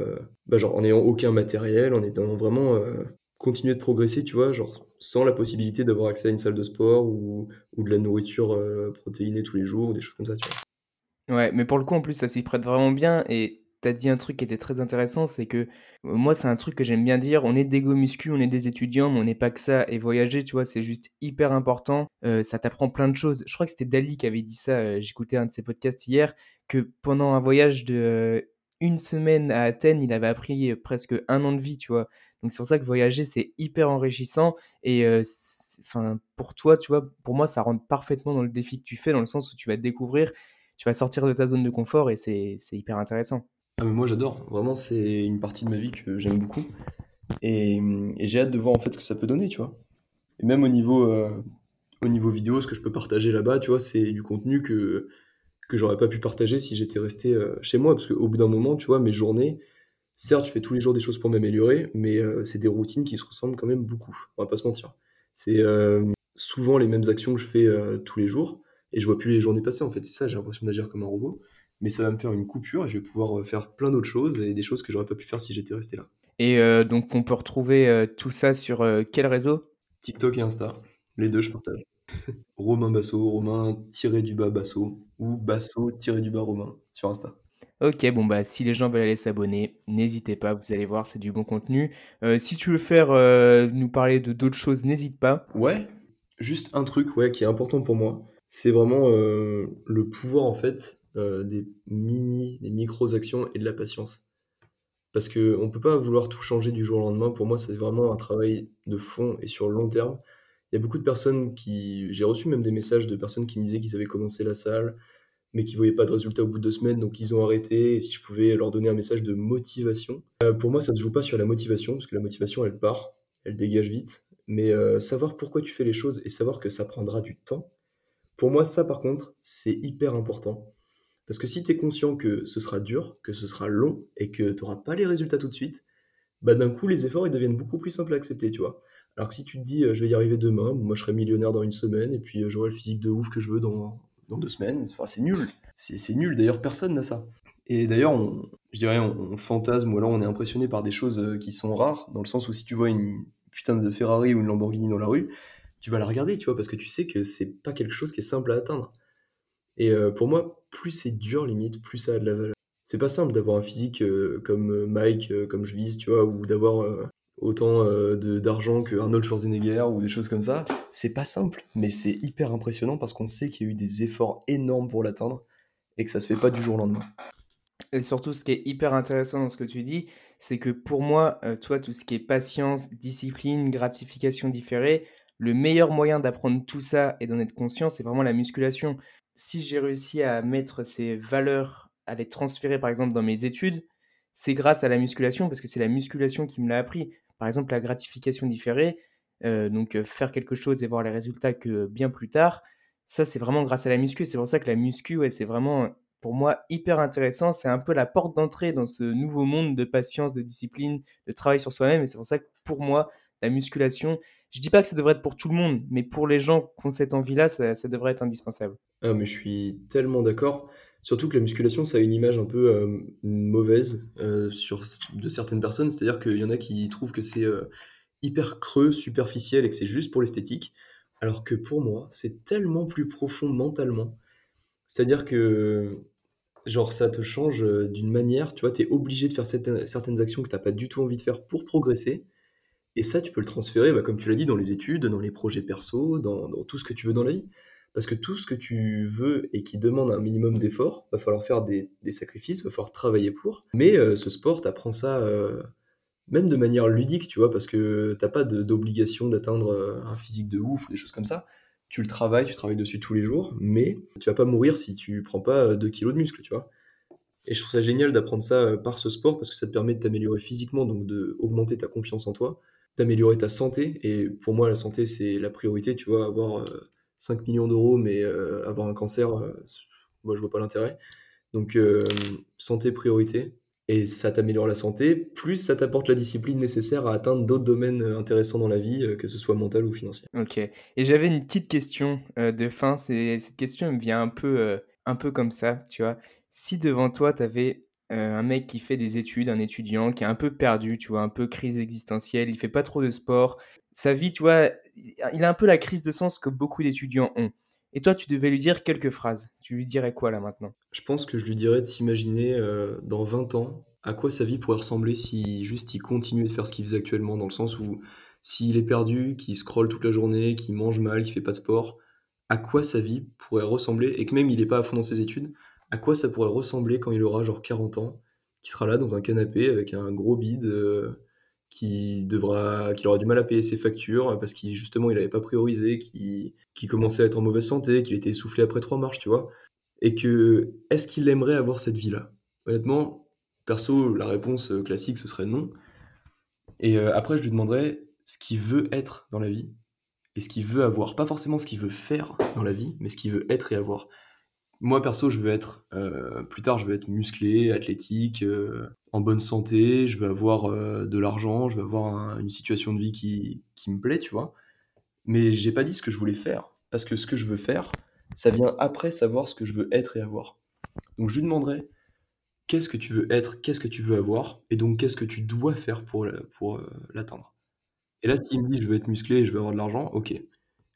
bah, genre en n'ayant aucun matériel, en étant vraiment... euh, continuer de progresser, tu vois, genre sans la possibilité d'avoir accès à une salle de sport ou, ou de la nourriture protéinée tous les jours, ou des choses comme ça, tu vois. Ouais, mais pour le coup, en plus, ça s'y prête vraiment bien. Et dit un truc qui était très intéressant, c'est que euh, moi, c'est un truc que j'aime bien dire. On est des muscu, on est des étudiants, mais on n'est pas que ça. Et voyager, tu vois, c'est juste hyper important. Euh, ça t'apprend plein de choses. Je crois que c'était Dali qui avait dit ça. euh, J'écoutais un de ses podcasts hier, que pendant un voyage de une semaine à Athènes, il avait appris presque un an de vie, tu vois. Donc c'est pour ça que voyager, c'est hyper enrichissant. Et enfin, pour toi, tu vois, pour moi, ça rentre parfaitement dans le défi que tu fais, dans le sens où tu vas découvrir, tu vas sortir de ta zone de confort et c'est hyper intéressant. Ah, mais moi j'adore, vraiment c'est une partie de ma vie que j'aime beaucoup. Et, j'ai hâte de voir en fait ce que ça peut donner, tu vois. Et même au niveau, euh, au niveau vidéo, ce que je peux partager là-bas, tu vois, c'est du contenu que, que j'aurais pas pu partager si j'étais resté euh, chez moi, parce qu'au bout d'un moment, tu vois, mes journées, certes, je fais tous les jours des choses pour m'améliorer, mais euh, c'est des routines qui se ressemblent quand même beaucoup, on va pas se mentir. C'est souvent les mêmes actions que je fais tous les jours, et je vois plus les journées passer, en fait, c'est ça, j'ai l'impression d'agir comme un robot mais ça va me faire une coupure et je vais pouvoir euh, faire plein d'autres choses et des choses que j'aurais pas pu faire si j'étais resté là. Et euh, donc, on peut retrouver euh, tout ça sur euh, quel réseau? TikTok et Insta, les deux je partage. [LAUGHS] Romain Basso, Romain tiré du bas Basso ou Basso tiré du bas Romain sur Insta. Ok, bon bah si les gens veulent aller s'abonner, n'hésitez pas, vous allez voir, c'est du bon contenu. Si tu veux faire nous parler de d'autres choses, n'hésite pas. Ouais, juste un truc ouais qui est important pour moi. C'est vraiment le pouvoir en fait euh, des mini, des micros actions et de la patience. Parce que on peut pas vouloir tout changer du jour au lendemain. Pour moi, c'est vraiment un travail de fond et sur long terme. Il y a beaucoup de personnes qui, j'ai reçu même des messages de personnes qui me disaient qu'ils avaient commencé la salle, mais qui voyaient pas de résultats au bout de deux semaines, donc ils ont arrêté. Et si je pouvais leur donner un message de motivation, Euh, pour moi, ça ne se joue pas sur la motivation, parce que la motivation, elle part, elle dégage vite. Mais euh, savoir pourquoi tu fais les choses et savoir que ça prendra du temps, pour moi, ça par contre, c'est hyper important. Parce que si tu es conscient que ce sera dur, que ce sera long et que tu n'auras pas les résultats tout de suite, bah d'un coup, les efforts, ils deviennent beaucoup plus simples à accepter, tu vois. Alors que si tu te dis, euh, je vais y arriver demain, moi je serai millionnaire dans une semaine et puis euh, j'aurai le physique de ouf que je veux dans, dans deux semaines, enfin, c'est nul. C'est nul, d'ailleurs, personne n'a ça. Et d'ailleurs, je dirais, on, on fantasme ou alors on est impressionné par des choses euh, qui sont rares, dans le sens où si tu vois une putain de Ferrari ou une Lamborghini dans la rue, tu vas la regarder, tu vois, parce que tu sais que c'est pas quelque chose qui est simple à atteindre. Et euh, pour moi, plus c'est dur, limite, plus ça a de la valeur. C'est pas simple d'avoir un physique euh, comme euh, Mike, comme je vise, tu vois, ou d'avoir autant d'argent que Arnold Schwarzenegger ou des choses comme ça. C'est pas simple, mais c'est hyper impressionnant parce qu'on sait qu'il y a eu des efforts énormes pour l'atteindre et que ça se fait pas du jour au lendemain. Et surtout, ce qui est hyper intéressant dans ce que tu dis, c'est que pour moi, toi, tout ce qui est patience, discipline, gratification différée, le meilleur moyen d'apprendre tout ça et d'en être conscient, c'est vraiment la musculation. Si j'ai réussi à mettre ces valeurs, à les transférer par exemple dans mes études, c'est grâce à la musculation parce que c'est la musculation qui me l'a appris. Par exemple, la gratification différée, euh, donc euh, faire quelque chose et voir les résultats que bien plus tard, ça c'est vraiment grâce à la muscu. C'est pour ça que la muscu, c'est vraiment pour moi hyper intéressant. C'est un peu la porte d'entrée dans ce nouveau monde de patience, de discipline, de travail sur soi-même. Et c'est pour ça que pour moi, la musculation, je dis pas que ça devrait être pour tout le monde, mais pour les gens qui ont cette envie-là, ça, devrait être indispensable. Ah, mais je suis tellement d'accord. Surtout que la musculation, ça a une image un peu euh, mauvaise euh, sur, de certaines personnes. C'est-à-dire qu'il y en a qui trouvent que c'est euh, hyper creux, superficiel et que c'est juste pour l'esthétique. Alors que pour moi, c'est tellement plus profond mentalement. C'est-à-dire que, genre, ça te change d'une manière, tu vois, tu es obligé de faire certaines, certaines actions que tu n'as pas du tout envie de faire pour progresser. Et ça, tu peux le transférer, bah, comme tu l'as dit, dans les études, dans les projets perso, dans, tout ce que tu veux dans la vie. Parce que tout ce que tu veux et qui demande un minimum d'effort, va falloir faire des, des sacrifices, va falloir travailler pour. Mais euh, ce sport, t'apprends ça euh, même de manière ludique, tu vois, parce que t'as pas d'obligation d'atteindre euh, un physique de ouf ou des choses comme ça. Tu le travailles, tu travailles dessus tous les jours, mais tu vas pas mourir si tu prends pas 2 kilos de muscle, tu vois. Et je trouve ça génial d'apprendre ça par ce sport parce que ça te permet de t'améliorer physiquement, donc de augmenter ta confiance en toi, d'améliorer ta santé. Et pour moi, la santé, c'est la priorité, tu vois, avoir euh, 5 millions d'euros, mais euh, avoir un cancer, euh, moi, je vois pas l'intérêt. Donc, euh, santé, priorité. Et ça t'améliore la santé, plus ça t'apporte la discipline nécessaire à atteindre d'autres domaines euh, intéressants dans la vie, euh, que ce soit mental ou financier. Ok. Et j'avais une petite question euh, de fin. Cette question me vient un peu, euh, un peu comme ça, tu vois. Si devant toi, tu avais un mec qui fait des études, un étudiant qui est un peu perdu, tu vois, un peu crise existentielle, il fait pas trop de sport, sa vie, tu vois, il a un peu la crise de sens que beaucoup d'étudiants ont. Et toi, tu devais lui dire quelques phrases. Tu lui dirais quoi là maintenant? Je pense que je lui dirais de s'imaginer euh, dans 20 ans à quoi sa vie pourrait ressembler si juste il continuait de faire ce qu'il faisait actuellement, dans le sens où s'il est perdu, qu'il scrolle toute la journée, qu'il mange mal, qu'il fait pas de sport, à quoi sa vie pourrait ressembler, et que même il est pas à fond dans ses études, à quoi ça pourrait ressembler quand il aura genre 40 ans, qui sera là dans un canapé avec un gros bide, euh, qui devra, qui aura du mal à payer ses factures parce qu'il justement il avait pas priorisé, qui, qui commençait à être en mauvaise santé, qu'il était essoufflé après trois marches, tu vois. Et que, est-ce qu'il aimerait avoir cette vie-là? Honnêtement, perso, la réponse euh, classique, ce serait non. Et euh, après, je lui demanderais ce qu'il veut être dans la vie et ce qu'il veut avoir. Pas forcément ce qu'il veut faire dans la vie, mais ce qu'il veut être et avoir. Moi, perso, je veux être, euh, plus tard, je veux être musclé, athlétique, euh, en bonne santé, je veux avoir euh, de l'argent, je veux avoir un- une situation de vie qui, qui me plaît, tu vois. Mais j'ai pas dit ce que je voulais faire, parce que ce que je veux faire, ça vient après savoir ce que je veux être et avoir. Donc je lui demanderais, qu'est-ce que tu veux être, qu'est-ce que tu veux avoir, et donc qu'est-ce que tu dois faire pour, pour l'atteindre. Et là, s'il me dit, je veux être musclé et je veux avoir de l'argent, ok.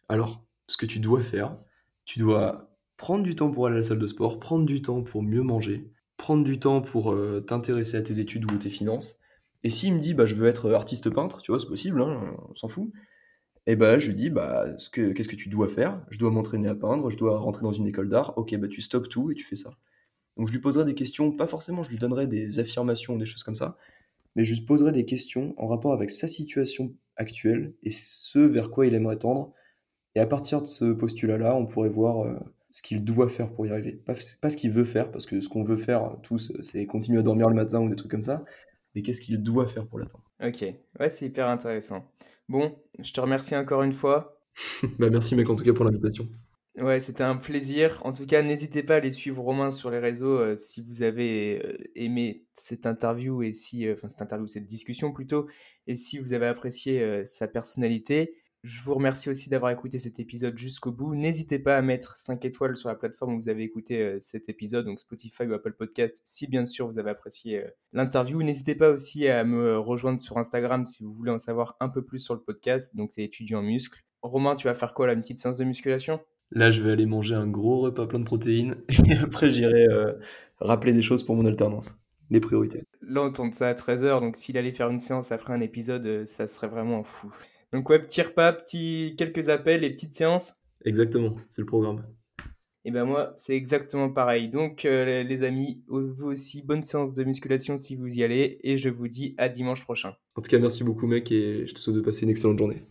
Alors, ce que tu dois faire, tu dois prendre du temps pour aller à la salle de sport, prendre du temps pour mieux manger, prendre du temps pour euh, t'intéresser à tes études ou à tes finances. Et s'il me dit, bah, je veux être artiste peintre, tu vois, c'est possible, hein, on s'en fout. Et bah, je lui dis: «Bah, ce que qu'est-ce que tu dois faire?» «Je dois m'entraîner à peindre, je dois rentrer dans une école d'art». «OK, bah, tu stoppes tout et tu fais ça». Donc je lui poserai des questions, pas forcément je lui donnerai des affirmations ou des choses comme ça, mais je lui poserai des questions en rapport avec sa situation actuelle et ce vers quoi il aimerait tendre et à partir de ce postulat-là, on pourrait voir, heu, ce qu'il doit faire pour y arriver. Pas pas ce qu'il veut faire, parce que ce qu'on veut faire tous, heu, c'est continuer à dormir le matin ou des trucs comme ça, mais qu'est-ce qu'il doit faire pour l'atteindre? OK, ouais, c'est hyper intéressant. Bon, je te remercie encore une fois. [LAUGHS] Bah, merci mec, en tout cas pour l'invitation. Ouais, c'était un plaisir. En tout cas, n'hésitez pas à aller suivre Romain sur les réseaux, heu, si vous avez, aimé cette interview et si, enfin cette interview, cette discussion plutôt et si vous avez apprécié, sa personnalité. Je vous remercie aussi d'avoir écouté cet épisode jusqu'au bout. N'hésitez pas à mettre 5 étoiles sur la plateforme où vous avez écouté, heu, cet épisode, donc Spotify ou Apple Podcast, si bien sûr vous avez apprécié, heu, l'interview. N'hésitez pas aussi à me rejoindre sur Instagram si vous voulez en savoir un peu plus sur le podcast, donc c'est étudiant en muscles. Romain, tu vas faire quoi là, une petite séance de musculation? Là, je vais aller manger un gros repas plein de protéines [LAUGHS] et après j'irai, rappeler des choses pour mon alternance, les priorités. Là, on tourne ça à 13:00, donc s'il allait faire une séance après un épisode, ça serait vraiment fou. Donc ouais, petit repas, petit quelques appels et petite séance? Exactement, c'est le programme. Et ben moi, c'est exactement pareil. Donc heu, les amis, vous aussi, bonne séance de musculation si vous y allez et je vous dis à dimanche prochain. En tout cas, merci beaucoup mec et je te souhaite de passer une excellente journée.